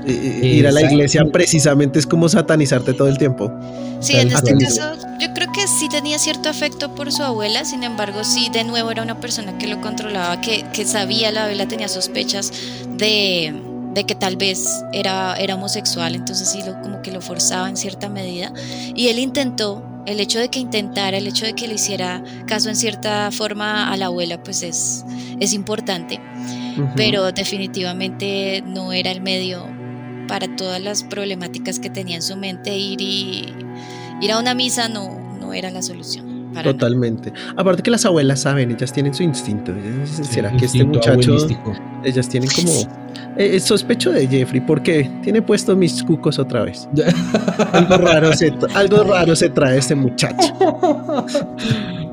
Ir a la iglesia precisamente es como satanizarte todo el tiempo. Sí, en este caso yo creo que sí tenía cierto afecto por su abuela, sin embargo sí de nuevo era una persona que lo controlaba, que, que sabía, la abuela tenía sospechas de, de que tal vez era, era homosexual, entonces sí lo, como que lo forzaba en cierta medida. Y él intentó, el hecho de que intentara, el hecho de que le hiciera caso en cierta forma a la abuela, pues es, es importante, pero definitivamente no era el medio para todas las problemáticas que tenía en su mente ir y ir a una misa no, no era la solución. Para nada. Totalmente. Aparte que las abuelas saben, ellas tienen su instinto. Ellas- ¿Será que este muchacho, ellas tienen como... Eh, eh, sospecho de Jeffrey porque tiene puesto mis cucos otra vez. algo, raro se, algo raro se trae este muchacho.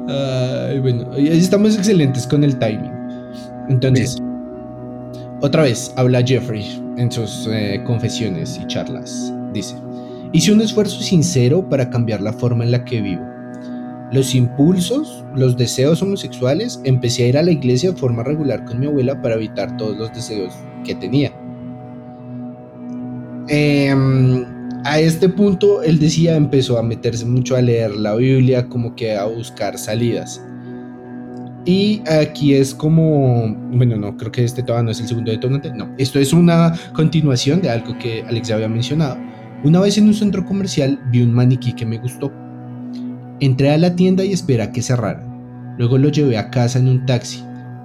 Ay, bueno, estamos excelentes con el timing. Entonces, otra vez habla Jeffrey en sus eh, confesiones y charlas. Dice, hice un esfuerzo sincero para cambiar la forma en la que vivo. Los impulsos, los deseos homosexuales, empecé a ir a la iglesia de forma regular con mi abuela para evitar todos los deseos que tenía. Em, a este punto, él decía, empezó a meterse mucho a leer la Biblia, como que a buscar salidas. Y aquí es como, bueno, no, creo que este todavía no es el segundo detonante, no, esto es una continuación de algo que Alex ya había mencionado. Una vez en un centro comercial vi un maniquí que me gustó. Entré a la tienda y esperé a que cerraran. Luego lo llevé a casa en un taxi.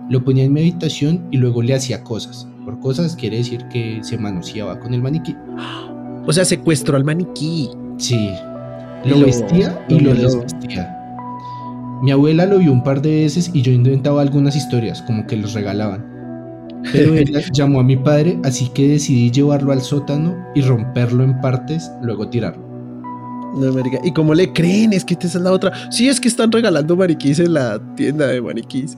Lo ponía en mi habitación y luego le hacía cosas. Por cosas quiere decir que se manoseaba con el maniquí. O sea, secuestró al maniquí. Sí. Lo Lo- vestía y lo lo desvestía. Mi abuela lo vio un par de veces y yo inventaba algunas historias, como que los regalaban. Pero ella llamó a mi padre, así que decidí llevarlo al sótano y romperlo en partes, luego tirarlo. No, marica. ¿Y cómo le creen? Es que esta es la otra. Sí, es que están regalando maniquís en la tienda de maniquís.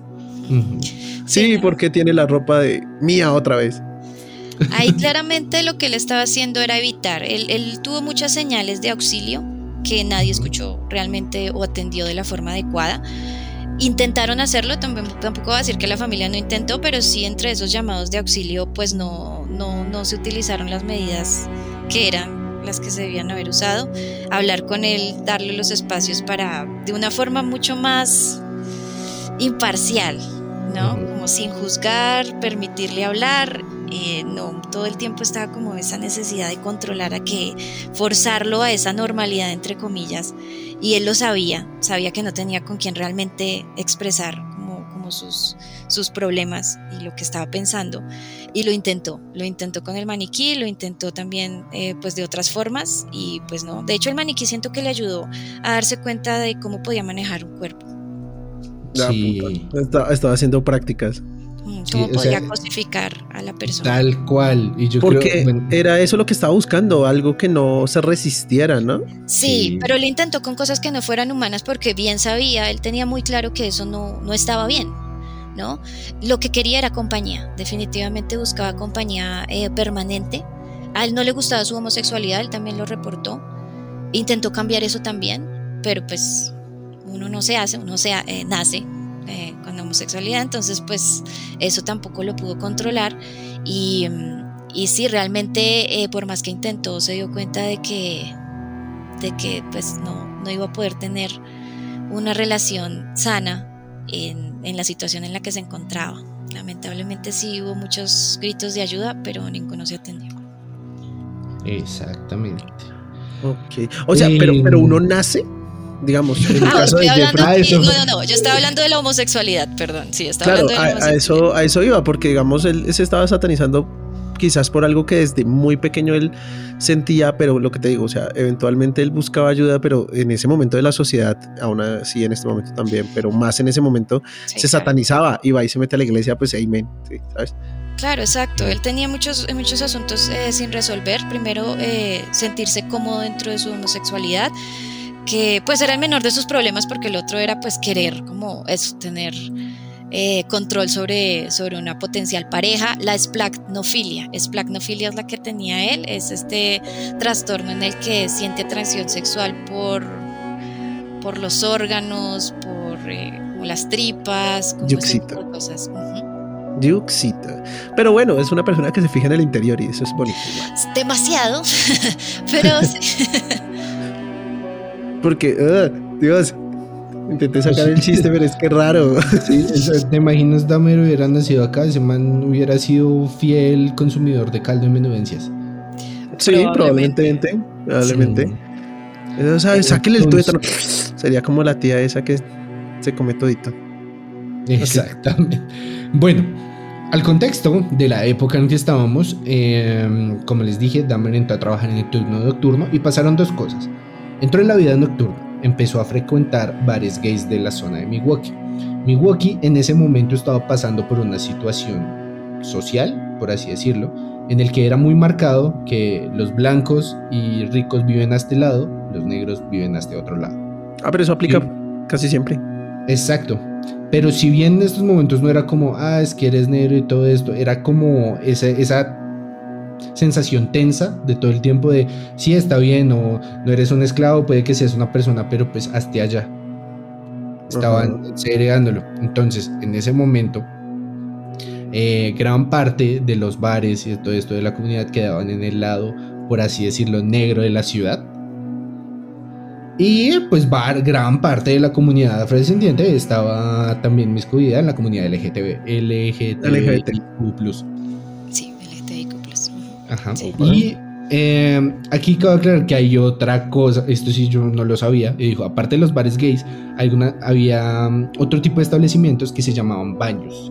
Ujú. Sí, porque tiene la ropa de mía otra vez. Ahí claramente lo que él estaba haciendo era evitar. Él, él tuvo muchas señales de auxilio que nadie escuchó realmente o atendió de la forma adecuada. Intentaron hacerlo, también, tampoco va a decir que la familia no intentó, pero sí entre esos llamados de auxilio pues no, no, no se utilizaron las medidas que eran las que se debían haber usado. Hablar con él, darle los espacios para, de una forma mucho más imparcial, ¿no? Como sin juzgar, permitirle hablar. eh, no, todo el tiempo estaba como esa necesidad de controlar a que forzarlo a esa normalidad, entre comillas. Y él lo sabía, sabía que no tenía con quién realmente expresar como, como sus, sus problemas y lo que estaba pensando. Y lo intentó, lo intentó con el maniquí, lo intentó también eh, pues de otras formas y pues no. De hecho el maniquí siento que le ayudó a darse cuenta de cómo podía manejar un cuerpo. Sí. Estaba, estaba haciendo prácticas. Mm, Sí, Cómo o podía sea, cosificar a la persona. Tal cual. Y yo Porque creo, bueno, era eso lo que estaba buscando, algo que no se resistiera, ¿no? Sí, Sí. pero él intentó con cosas que no fueran humanas porque bien sabía, él tenía muy claro que eso no, no estaba bien, ¿no? Lo que quería era compañía, definitivamente buscaba compañía eh, permanente. A él no le gustaba su homosexualidad, él también lo reportó. Intentó cambiar eso también, pero pues uno no se hace, uno se, eh, nace eh, con homosexualidad, entonces pues eso tampoco lo pudo controlar y, mm, y sí, realmente por más que intentó se dio cuenta de que de que pues no, no iba a poder tener una relación sana en la situación en la que se encontraba. Lamentablemente sí hubo muchos gritos de ayuda, pero ninguno se atendió. exactamente. Ok. O sea, pero, pero uno nace, digamos, en el Ah, caso de Jeffrey. Ah, eso. no, no, no, yo estaba hablando de la homosexualidad, perdón, sí, estaba Claro, hablando de la a, a homosexualidad. eso, a eso iba, porque digamos, él se estaba satanizando quizás por algo que desde muy pequeño él sentía, pero lo que te digo, o sea, eventualmente él buscaba ayuda, pero en ese momento de la sociedad, aún así en este momento también, pero más en ese momento, Sí, se claro. satanizaba, iba y se mete a la iglesia, pues amén, sí, ¿sabes? Claro, exacto. Él tenía muchos, muchos asuntos eh, sin resolver. Primero, eh, sentirse cómodo dentro de su homosexualidad, que pues era el menor de sus problemas porque el otro era pues querer como eso, tener eh, control sobre, sobre una potencial pareja. La esplagnofilia. Esplagnofilia es la que tenía él. Es este trastorno en el que siente atracción sexual por, por los órganos, por eh, como las tripas, como ese Yuxita. tipo de cosas. Ujú. Diuxita. Pero bueno, es una persona que se fija en el interior y eso es bonito. demasiado, pero. Porque, ugh, Dios, intenté sacar el chiste, pero es que raro. Sí, eso, ¿Te imaginas Dahmer hubiera nacido acá? Ese man hubiera sido fiel consumidor de caldo en menudencias. Sí, probablemente. Probablemente. Eso, ¿sabes? Sáquele el tuétano. Sería como la tía esa que se come todito. Exactamente. Bueno, al contexto de la época en que estábamos, eh, como les dije, Dahmer entró a trabajar en el turno nocturno y pasaron dos cosas. Entró en la vida nocturna, empezó a frecuentar bares gays de la zona de Milwaukee. Milwaukee en ese momento estaba pasando por una situación social, por así decirlo, en el que era muy marcado que los blancos y ricos viven a este lado, los negros viven a este otro lado. Ah, pero eso aplica Sí. casi siempre. Exacto. Pero si bien en estos momentos no era como, ah, es que eres negro y todo esto, era como esa, esa sensación tensa de todo el tiempo de, sí, está bien, o no eres un esclavo, puede que seas una persona, pero pues hasta allá. Estaban segregándolo. Entonces, en ese momento, eh, gran parte de los bares y de todo esto de la comunidad quedaban en el lado, por así decirlo, negro de la ciudad. Y pues gran parte de la comunidad afrodescendiente estaba también miscuida en la comunidad LGTB, LGTBIQ+. Ajá. Sí. Y eh, aquí cabe aclarar que hay otra cosa, esto sí yo no lo sabía, y dijo, aparte de los bares gays, alguna, había um, otro tipo de establecimientos que se llamaban baños.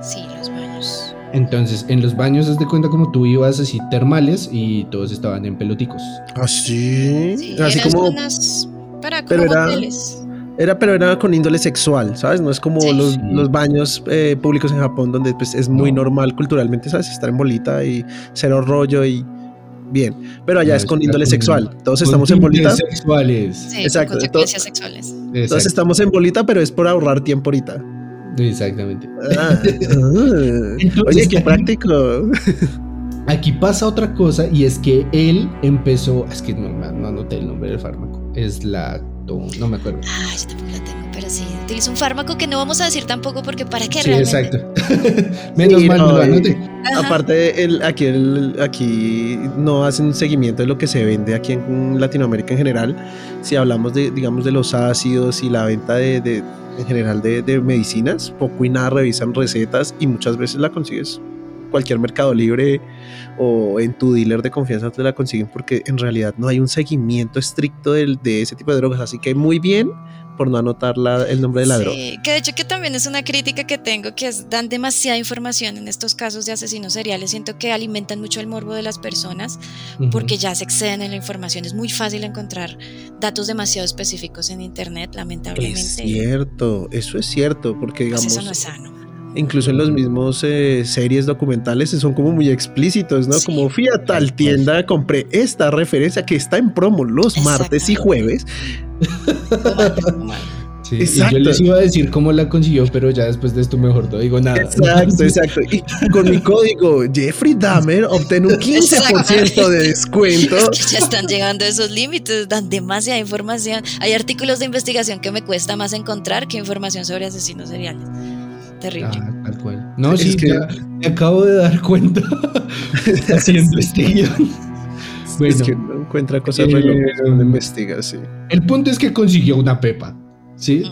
Sí, los baños. Entonces, en los baños, haz de cuenta como tú ibas así termales y todos estaban en peloticos. ¿Ah, sí? Sí, Así eran como... zonas para pero como era- hoteles. Era, pero era con índole sexual, ¿sabes? No es como Sí. los, Sí. los baños eh, públicos en Japón, donde pues, es muy No. normal culturalmente, ¿sabes? Estar en bolita y cero rollo y bien. Pero allá No, es con índole con- sexual. Todos estamos en bolita. sexuales. Sí, Exacto, con consecuencias sexuales. Todos Exacto- estamos en bolita, pero es por ahorrar tiempo ahorita. Exactamente. Ah. Oye, qué práctico. Aquí pasa otra cosa y es que él empezó, es que no, no anoté el nombre del fármaco, es no me acuerdo. Ah, yo tampoco la tengo, pero sí. Utiliza un fármaco que no vamos a decir tampoco porque ¿para qué Sí, realmente? exacto. Menos Sí, mal no, lo anoté. Aparte, el, aquí, el- aquí no hacen un seguimiento de lo que se vende aquí en Latinoamérica en general. Si hablamos de, digamos, de los ácidos y la venta de, de- en general de, de medicinas, poco y nada revisan recetas y muchas veces la consigues cualquier mercado libre o en tu dealer de confianza te la consiguen porque en realidad no hay un seguimiento estricto del- de, ese tipo de drogas. Así que muy bien por no anotar la- el nombre de la droga. Sí, que de hecho que también es una crítica que tengo, que es dan demasiada información en estos casos de asesinos seriales. Siento que alimentan mucho el morbo de las personas Ujú. porque ya se exceden en la información. Es muy fácil encontrar datos demasiado específicos en internet, lamentablemente. Es cierto, eso es cierto, porque Pues digamos, eso no es sano. Incluso en los mismos eh, series documentales son como muy explícitos, ¿no? Sí. Como fui a tal tienda, compré esta referencia que está en promo los martes y jueves. Sí, y Exacto. yo les iba a decir cómo la consiguió, pero ya después de esto mejor no digo nada. Exacto, exacto. Y con mi código Jeffrey Dahmer obtén un 15% de descuento. Es que ya están llegando a esos límites, dan demasiada información. Hay artículos de investigación que me cuesta más encontrar que información sobre asesinos seriales. Terrible. Ah, tal cual. No, Es sí, que- ya me acabo de dar cuenta haciendo este guion. Bueno, es que uno encuentra cosas eh, investiga, sí. el punto es que consiguió una pepa, ¿sí?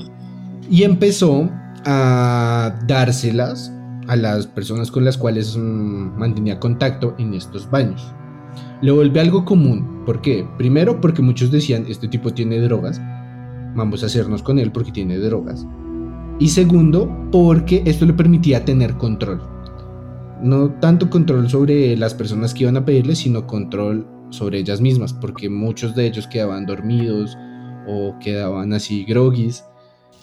Y empezó a dárselas a las personas con las cuales mantenía contacto en estos baños. Lo volvió algo común. ¿Por qué? Primero porque muchos decían, este tipo tiene drogas, vamos a hacernos con él porque tiene drogas. Y segundo, porque esto le permitía tener control. No tanto control sobre las personas que iban a pedirle, sino control sobre ellas mismas, porque muchos de ellos quedaban dormidos o quedaban así groguis.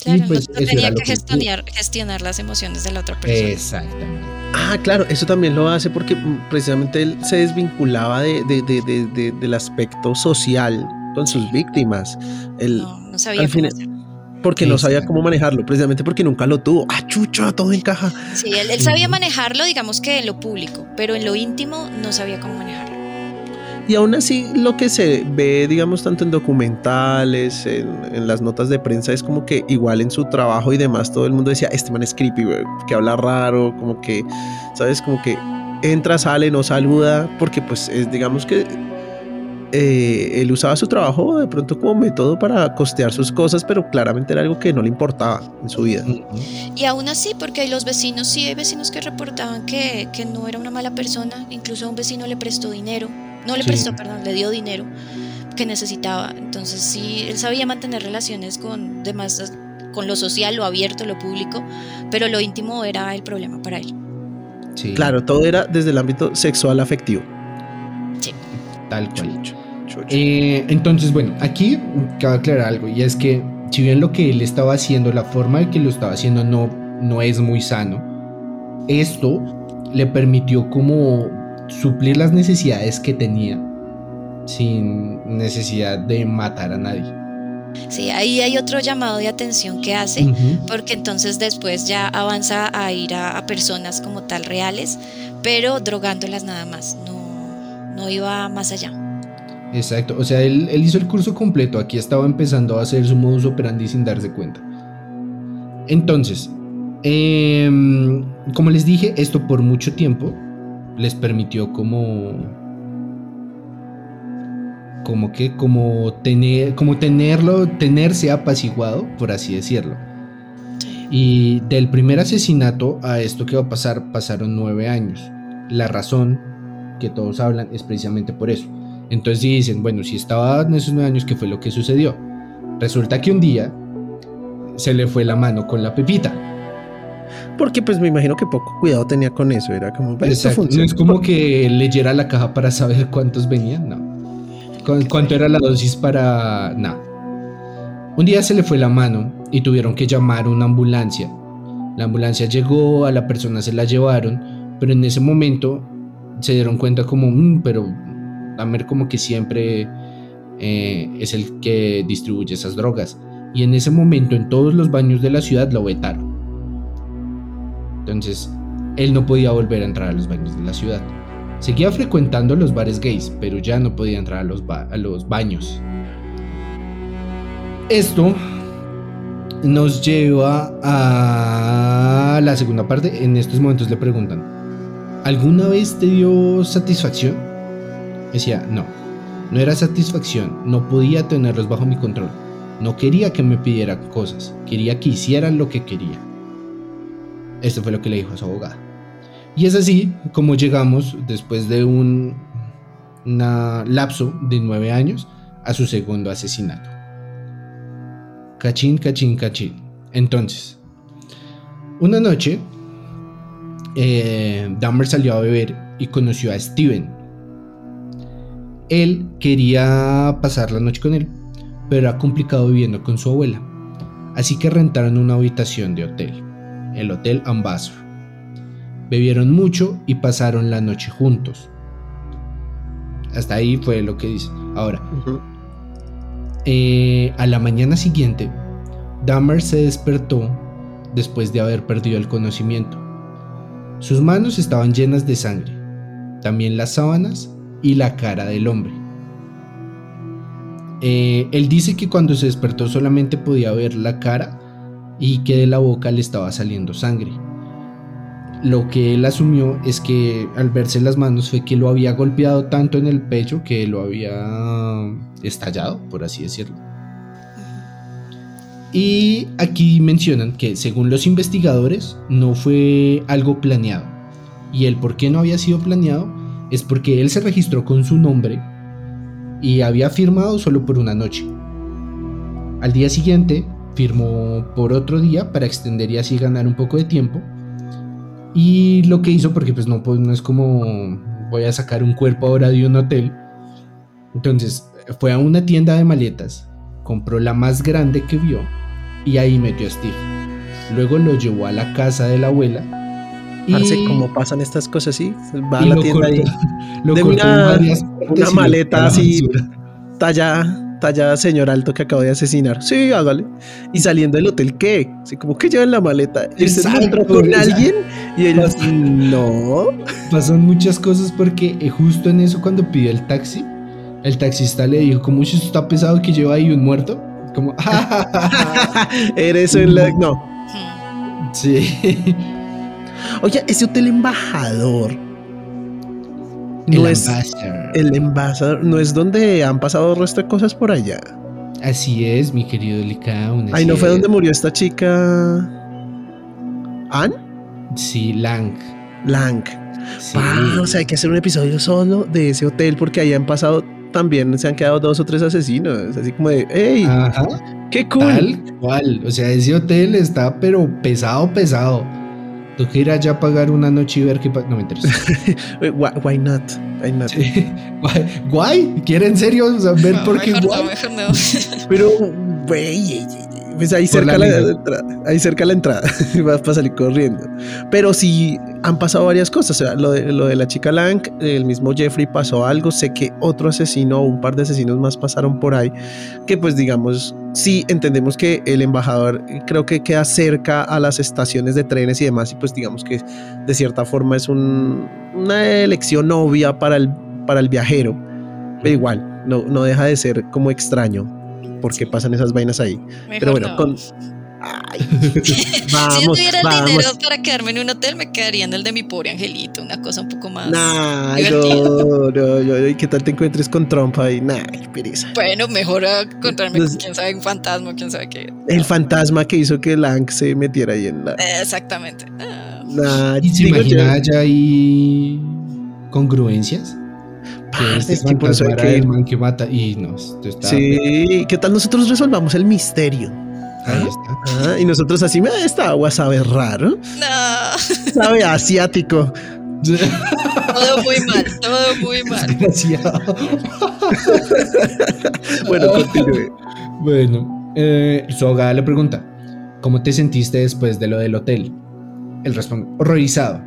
Claro, y pues no, tenía era lo que que- gestionar, gestionar las emociones de la otra persona. Exactamente. Ah, claro, eso también lo hace porque mm, precisamente él se desvinculaba de, de- de- de- de- del aspecto social con sus víctimas. Él, No, no sabía al cómo final- hacerlo. Porque no sabía cómo manejarlo, precisamente porque nunca lo tuvo. Ah, chucha, todo encaja. Sí, él, él sabía manejarlo, digamos que en lo público, pero en lo íntimo no sabía cómo manejarlo. Y aún así, lo que se ve, digamos, tanto en documentales, en, en las notas de prensa, es como que igual en su trabajo y demás, todo el mundo decía, este man es creepy, que habla raro, como que, ¿sabes? Como que entra, sale, no saluda, porque pues es, digamos que eh, él usaba su trabajo de pronto como método para costear sus cosas, pero claramente era algo que no le importaba en su vida. Y aún así, porque los vecinos, sí hay vecinos que reportaban que, que no era una mala persona, incluso a un vecino le prestó dinero, no le Sí. prestó, perdón, le dio dinero que necesitaba. Entonces sí, él sabía mantener relaciones con demás, con lo social, lo abierto, lo público, pero lo íntimo era el problema para él. Sí, Claro, todo era desde el ámbito sexual afectivo. Tal cual. Chucho, chucho. Eh, entonces, bueno, aquí cabe aclarar algo, y es que si bien lo que él estaba haciendo, la forma en que lo estaba haciendo no, no es muy sano, esto le permitió como suplir las necesidades que tenía sin necesidad de matar a nadie. Sí, ahí hay otro llamado de atención que hace. Porque entonces después ya avanza a ir a, a personas como tal reales, pero drogándolas nada más, no, no iba más allá. Exacto, o sea, él, él hizo el curso completo, aquí estaba empezando a hacer su modus operandi sin darse cuenta. Entonces, em, como les dije, esto por mucho tiempo les permitió como como que, como tener, como tenerlo, tenerse apaciguado, por así decirlo. Y del primer asesinato a esto que va a pasar, pasaron nueve años. La razón que todos hablan es precisamente por eso. Entonces dicen, bueno, si estaba en esos nueve años, ¿qué fue lo que sucedió? Resulta que un día se le fue la mano con la pepita. Porque pues me imagino que poco cuidado tenía con eso. Era como, "Pues, esto Exacto. No funciona". es como que leyera la caja para saber cuántos venían, no. Cu- ¿Cuánto era la dosis para...? No. Un día se le fue la mano y tuvieron que llamar una ambulancia. La ambulancia llegó, a la persona se la llevaron, pero en ese momento se dieron cuenta como, "Mm, pero Dahmer como que siempre eh, es el que distribuye esas drogas. Y en ese momento en todos los baños de la ciudad lo vetaron. Entonces, él no podía volver a entrar a los baños de la ciudad. Seguía frecuentando los bares gays, pero ya no podía entrar a los, ba- a los baños. Esto nos lleva a la segunda parte. En estos momentos le preguntan, ¿alguna vez te dio satisfacción? Decía, no, no era satisfacción, no podía tenerlos bajo mi control. No quería que me pidieran cosas, quería que hicieran lo que quería. Esto fue lo que le dijo a su abogada. Y es así como llegamos, después de un una lapso de nueve años, a su segundo asesinato. Cachín, cachín, cachín. Entonces, una noche, eh, Dahmer salió a beber y conoció a Steven. Él quería pasar la noche con él, pero era complicado viviendo con su abuela. Así que rentaron una habitación de hotel, el Hotel Ambassador. Bebieron mucho y pasaron la noche juntos. Hasta ahí fue lo que dice. Ahora, eh, a la mañana siguiente, Dahmer se despertó después de haber perdido el conocimiento. Sus manos estaban llenas de sangre, también las sábanas y la cara del hombre. Eh, él dice que cuando se despertó solamente podía ver la cara y que de la boca le estaba saliendo sangre. Lo que él asumió es que al verse las manos fue que lo había golpeado tanto en el pecho que lo había estallado, por así decirlo. Y aquí mencionan que según los investigadores no fue algo planeado. Y el por qué no había sido planeado es porque él se registró con su nombre y había firmado solo por una noche. Al día siguiente firmó por otro día para extender y así ganar un poco de tiempo. Y lo que hizo, porque pues no, pues no es como voy a sacar un cuerpo ahora de un hotel. Entonces fue a una tienda de maletas, compró la más grande que vio y ahí metió a Steve. Luego lo llevó a la casa de la abuela. Y Parce, ¿cómo pasan estas cosas así? Va a la tienda cortó- y lo de una- una maleta así. talla, talla señor alto que acabo de asesinar. Sí, hágale. Y saliendo del hotel, ¿qué? Así como que llevan la maleta. ¿Y Exacto, encontró con exacto. alguien? Y ellos, no. Pasan muchas cosas porque eh, justo en eso cuando pidió el taxi, el taxista le dijo, como si está pesado que lleva ahí un muerto. Como, Eres el... No. Sí. Oye, ese hotel embajador. El No es ambassador. el embajador, no es donde han pasado el resto de cosas por allá. Así es, mi querido Licaun. Así no fue es. donde murió esta chica. ¿Ann? Sí, Lang. Lang. Sí. Ah, o sea, hay que hacer un episodio solo de ese hotel porque ahí han pasado también, se han quedado dos o tres asesinos. Así como de, ¡hey! Ajá, ¡Qué cool! tal cual. O sea, ese hotel está pero pesado, pesado. Toca ir allá a pagar una noche y ver qué pasa. No me interesa. Why, why not? Why not? Sí. Guay, guay. ¿Quieren en serio O sea, ver No, por qué mejor no, mejor no. Pero, güey, pues ahí cerca la la, entrada, ahí cerca la entrada, vas para salir corriendo. Pero sí han pasado varias cosas, o sea, lo de, lo de la chica Lang, el mismo Jeffrey pasó algo, sé que otro asesino o un par de asesinos más pasaron por ahí, que pues digamos, sí entendemos que el embajador creo que queda cerca a las estaciones de trenes y demás, y pues digamos que de cierta forma es un- una elección obvia para el, para el viajero, pero igual, no, no deja de ser como extraño porque pasan esas vainas ahí. Mejor Pero bueno, no. con, Ay, si yo vamos, tuviera el vamos. dinero para quedarme en un hotel, me quedaría en el de mi pobre angelito, una cosa un poco más. Nah, divertida. no, no, no, ¿y ¿qué tal te encuentres con Trump ahí? Nah, qué pereza. Bueno, mejor encontrarme con quién sabe un fantasma, quién sabe qué. El fantasma que hizo que Lang se metiera ahí en la. Eh, Exactamente. Ah, Nah, ¿Y se imagina ya ahí congruencias? Que parce, este es ir. man que mata y no, está... Sí, ¿qué tal nosotros resolvamos el misterio? Ahí está. Ah, y nosotros así, "Ah, esta agua sabe raro, no, sabe asiático. todo muy mal, todo muy mal. Desgraciado. Bueno, continúe. Bueno, eh, su abogada le pregunta, ¿cómo te sentiste después de lo del hotel? Él responde, horrorizado,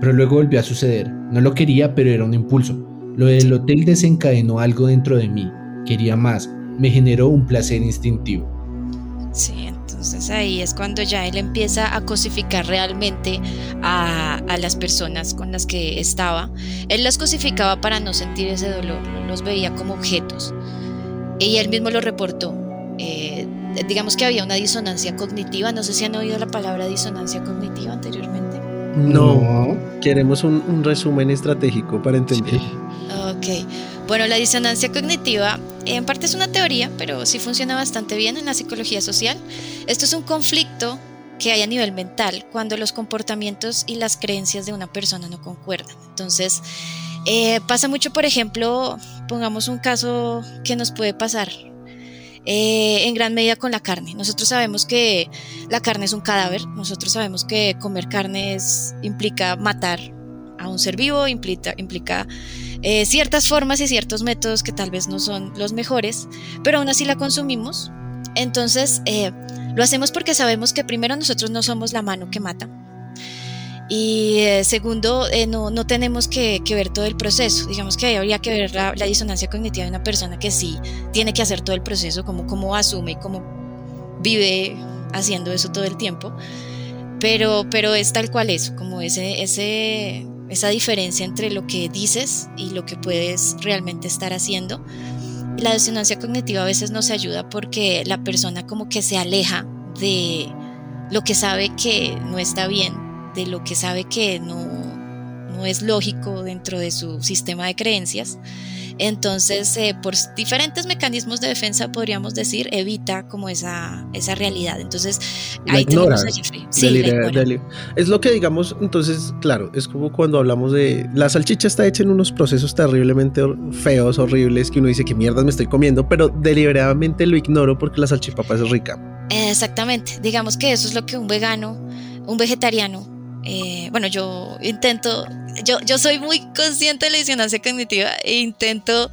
pero luego volvió a suceder. No lo quería, pero era un impulso. Lo del hotel desencadenó algo dentro de mí. Quería más. Me generó un placer instintivo. Sí, entonces ahí es cuando ya él empieza a cosificar realmente a, a las personas con las que estaba. Él las cosificaba para no sentir ese dolor, los veía como objetos. Y él mismo lo reportó. Eh, digamos que había una disonancia cognitiva, no sé si han oído la palabra disonancia cognitiva anteriormente. No. Queremos un, un resumen estratégico para entender. Sí. Ok, bueno, la disonancia cognitiva en parte es una teoría, pero sí funciona bastante bien en la psicología social. Esto es un conflicto que hay a nivel mental cuando los comportamientos y las creencias de una persona no concuerdan. Entonces, eh, pasa mucho, por ejemplo, pongamos un caso que nos puede pasar eh, en gran medida con la carne. Nosotros sabemos que la carne es un cadáver, nosotros sabemos que comer carne implica matar a un ser vivo, implica, implica eh, ciertas formas y ciertos métodos que tal vez no son los mejores, pero aún así la consumimos. Entonces, eh, lo hacemos porque sabemos que primero nosotros no somos la mano que mata. Y eh, segundo, no, no tenemos que, ver todo el proceso. Digamos que habría que ver la, la disonancia cognitiva de una persona que sí tiene que hacer todo el proceso, como, como asume y cómo vive haciendo eso todo el tiempo. Pero, pero es tal cual eso, como ese, ese, esa diferencia entre lo que dices y lo que puedes realmente estar haciendo. La disonancia cognitiva a veces nos ayuda porque la persona como que se aleja de lo que sabe que no está bien, de lo que sabe que no, no es lógico dentro de su sistema de creencias. Entonces, eh, por diferentes mecanismos de defensa, podríamos decir, evita como esa, esa realidad. Entonces, La ahí ignora. tenemos a Jeffrey. Sí, la ignora. Es lo que digamos, entonces, claro, es como cuando hablamos de la salchicha está hecha en unos procesos terriblemente feos, horribles, que uno dice que mierdas me estoy comiendo, pero deliberadamente lo ignoro porque la salchipapa es rica. Exactamente, digamos que eso es lo que un vegano, un vegetariano, eh, bueno, yo intento, yo, yo soy muy consciente de la disonancia cognitiva e intento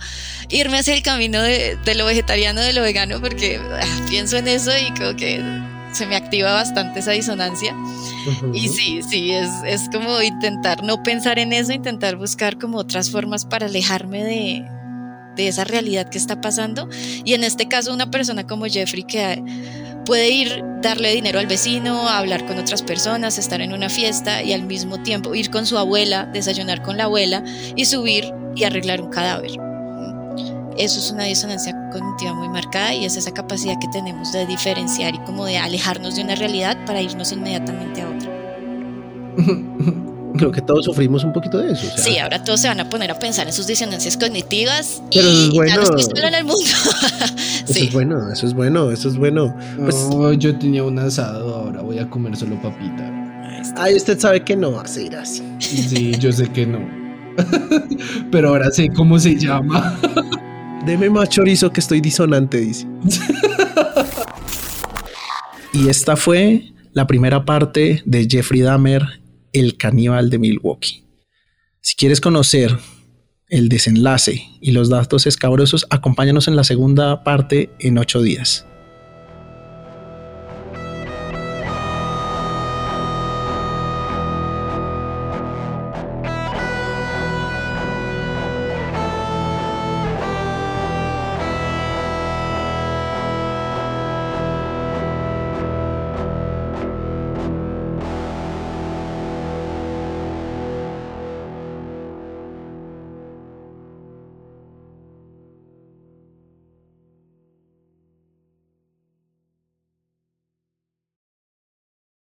irme hacia el camino de, de lo vegetariano, de lo vegano, porque ah, pienso en eso y creo que se me activa bastante esa disonancia. Y sí, sí, es, es como intentar no pensar en eso, intentar buscar como otras formas para alejarme de, de esa realidad que está pasando. Y en este caso una persona como Jeffrey que puede ir, darle dinero al vecino, hablar con otras personas, estar en una fiesta y al mismo tiempo ir con su abuela, desayunar con la abuela y subir y arreglar un cadáver. Eso es una disonancia cognitiva muy marcada y es esa capacidad que tenemos de diferenciar y como de alejarnos de una realidad para irnos inmediatamente a otra. Creo que todos sufrimos un poquito de eso. o sea, Sí, ahora todos se van a poner a pensar en sus disonancias cognitivas Pero y es bueno. ya no estoy solo en el mundo. Eso sí. es bueno, eso es bueno, eso es bueno. Pues- No, yo tenía un asado, ahora voy a comer solo papita. Ahí está. Ay, usted sabe que no va a ser así. Sí, yo sé que no. Pero ahora sé cómo se llama. Deme más chorizo que estoy disonante, dice. y esta fue la primera parte de Jeffrey Dahmer, el caníbal de Milwaukee. Si quieres conocer el desenlace y los datos escabrosos, acompáñanos en la segunda parte en ocho días.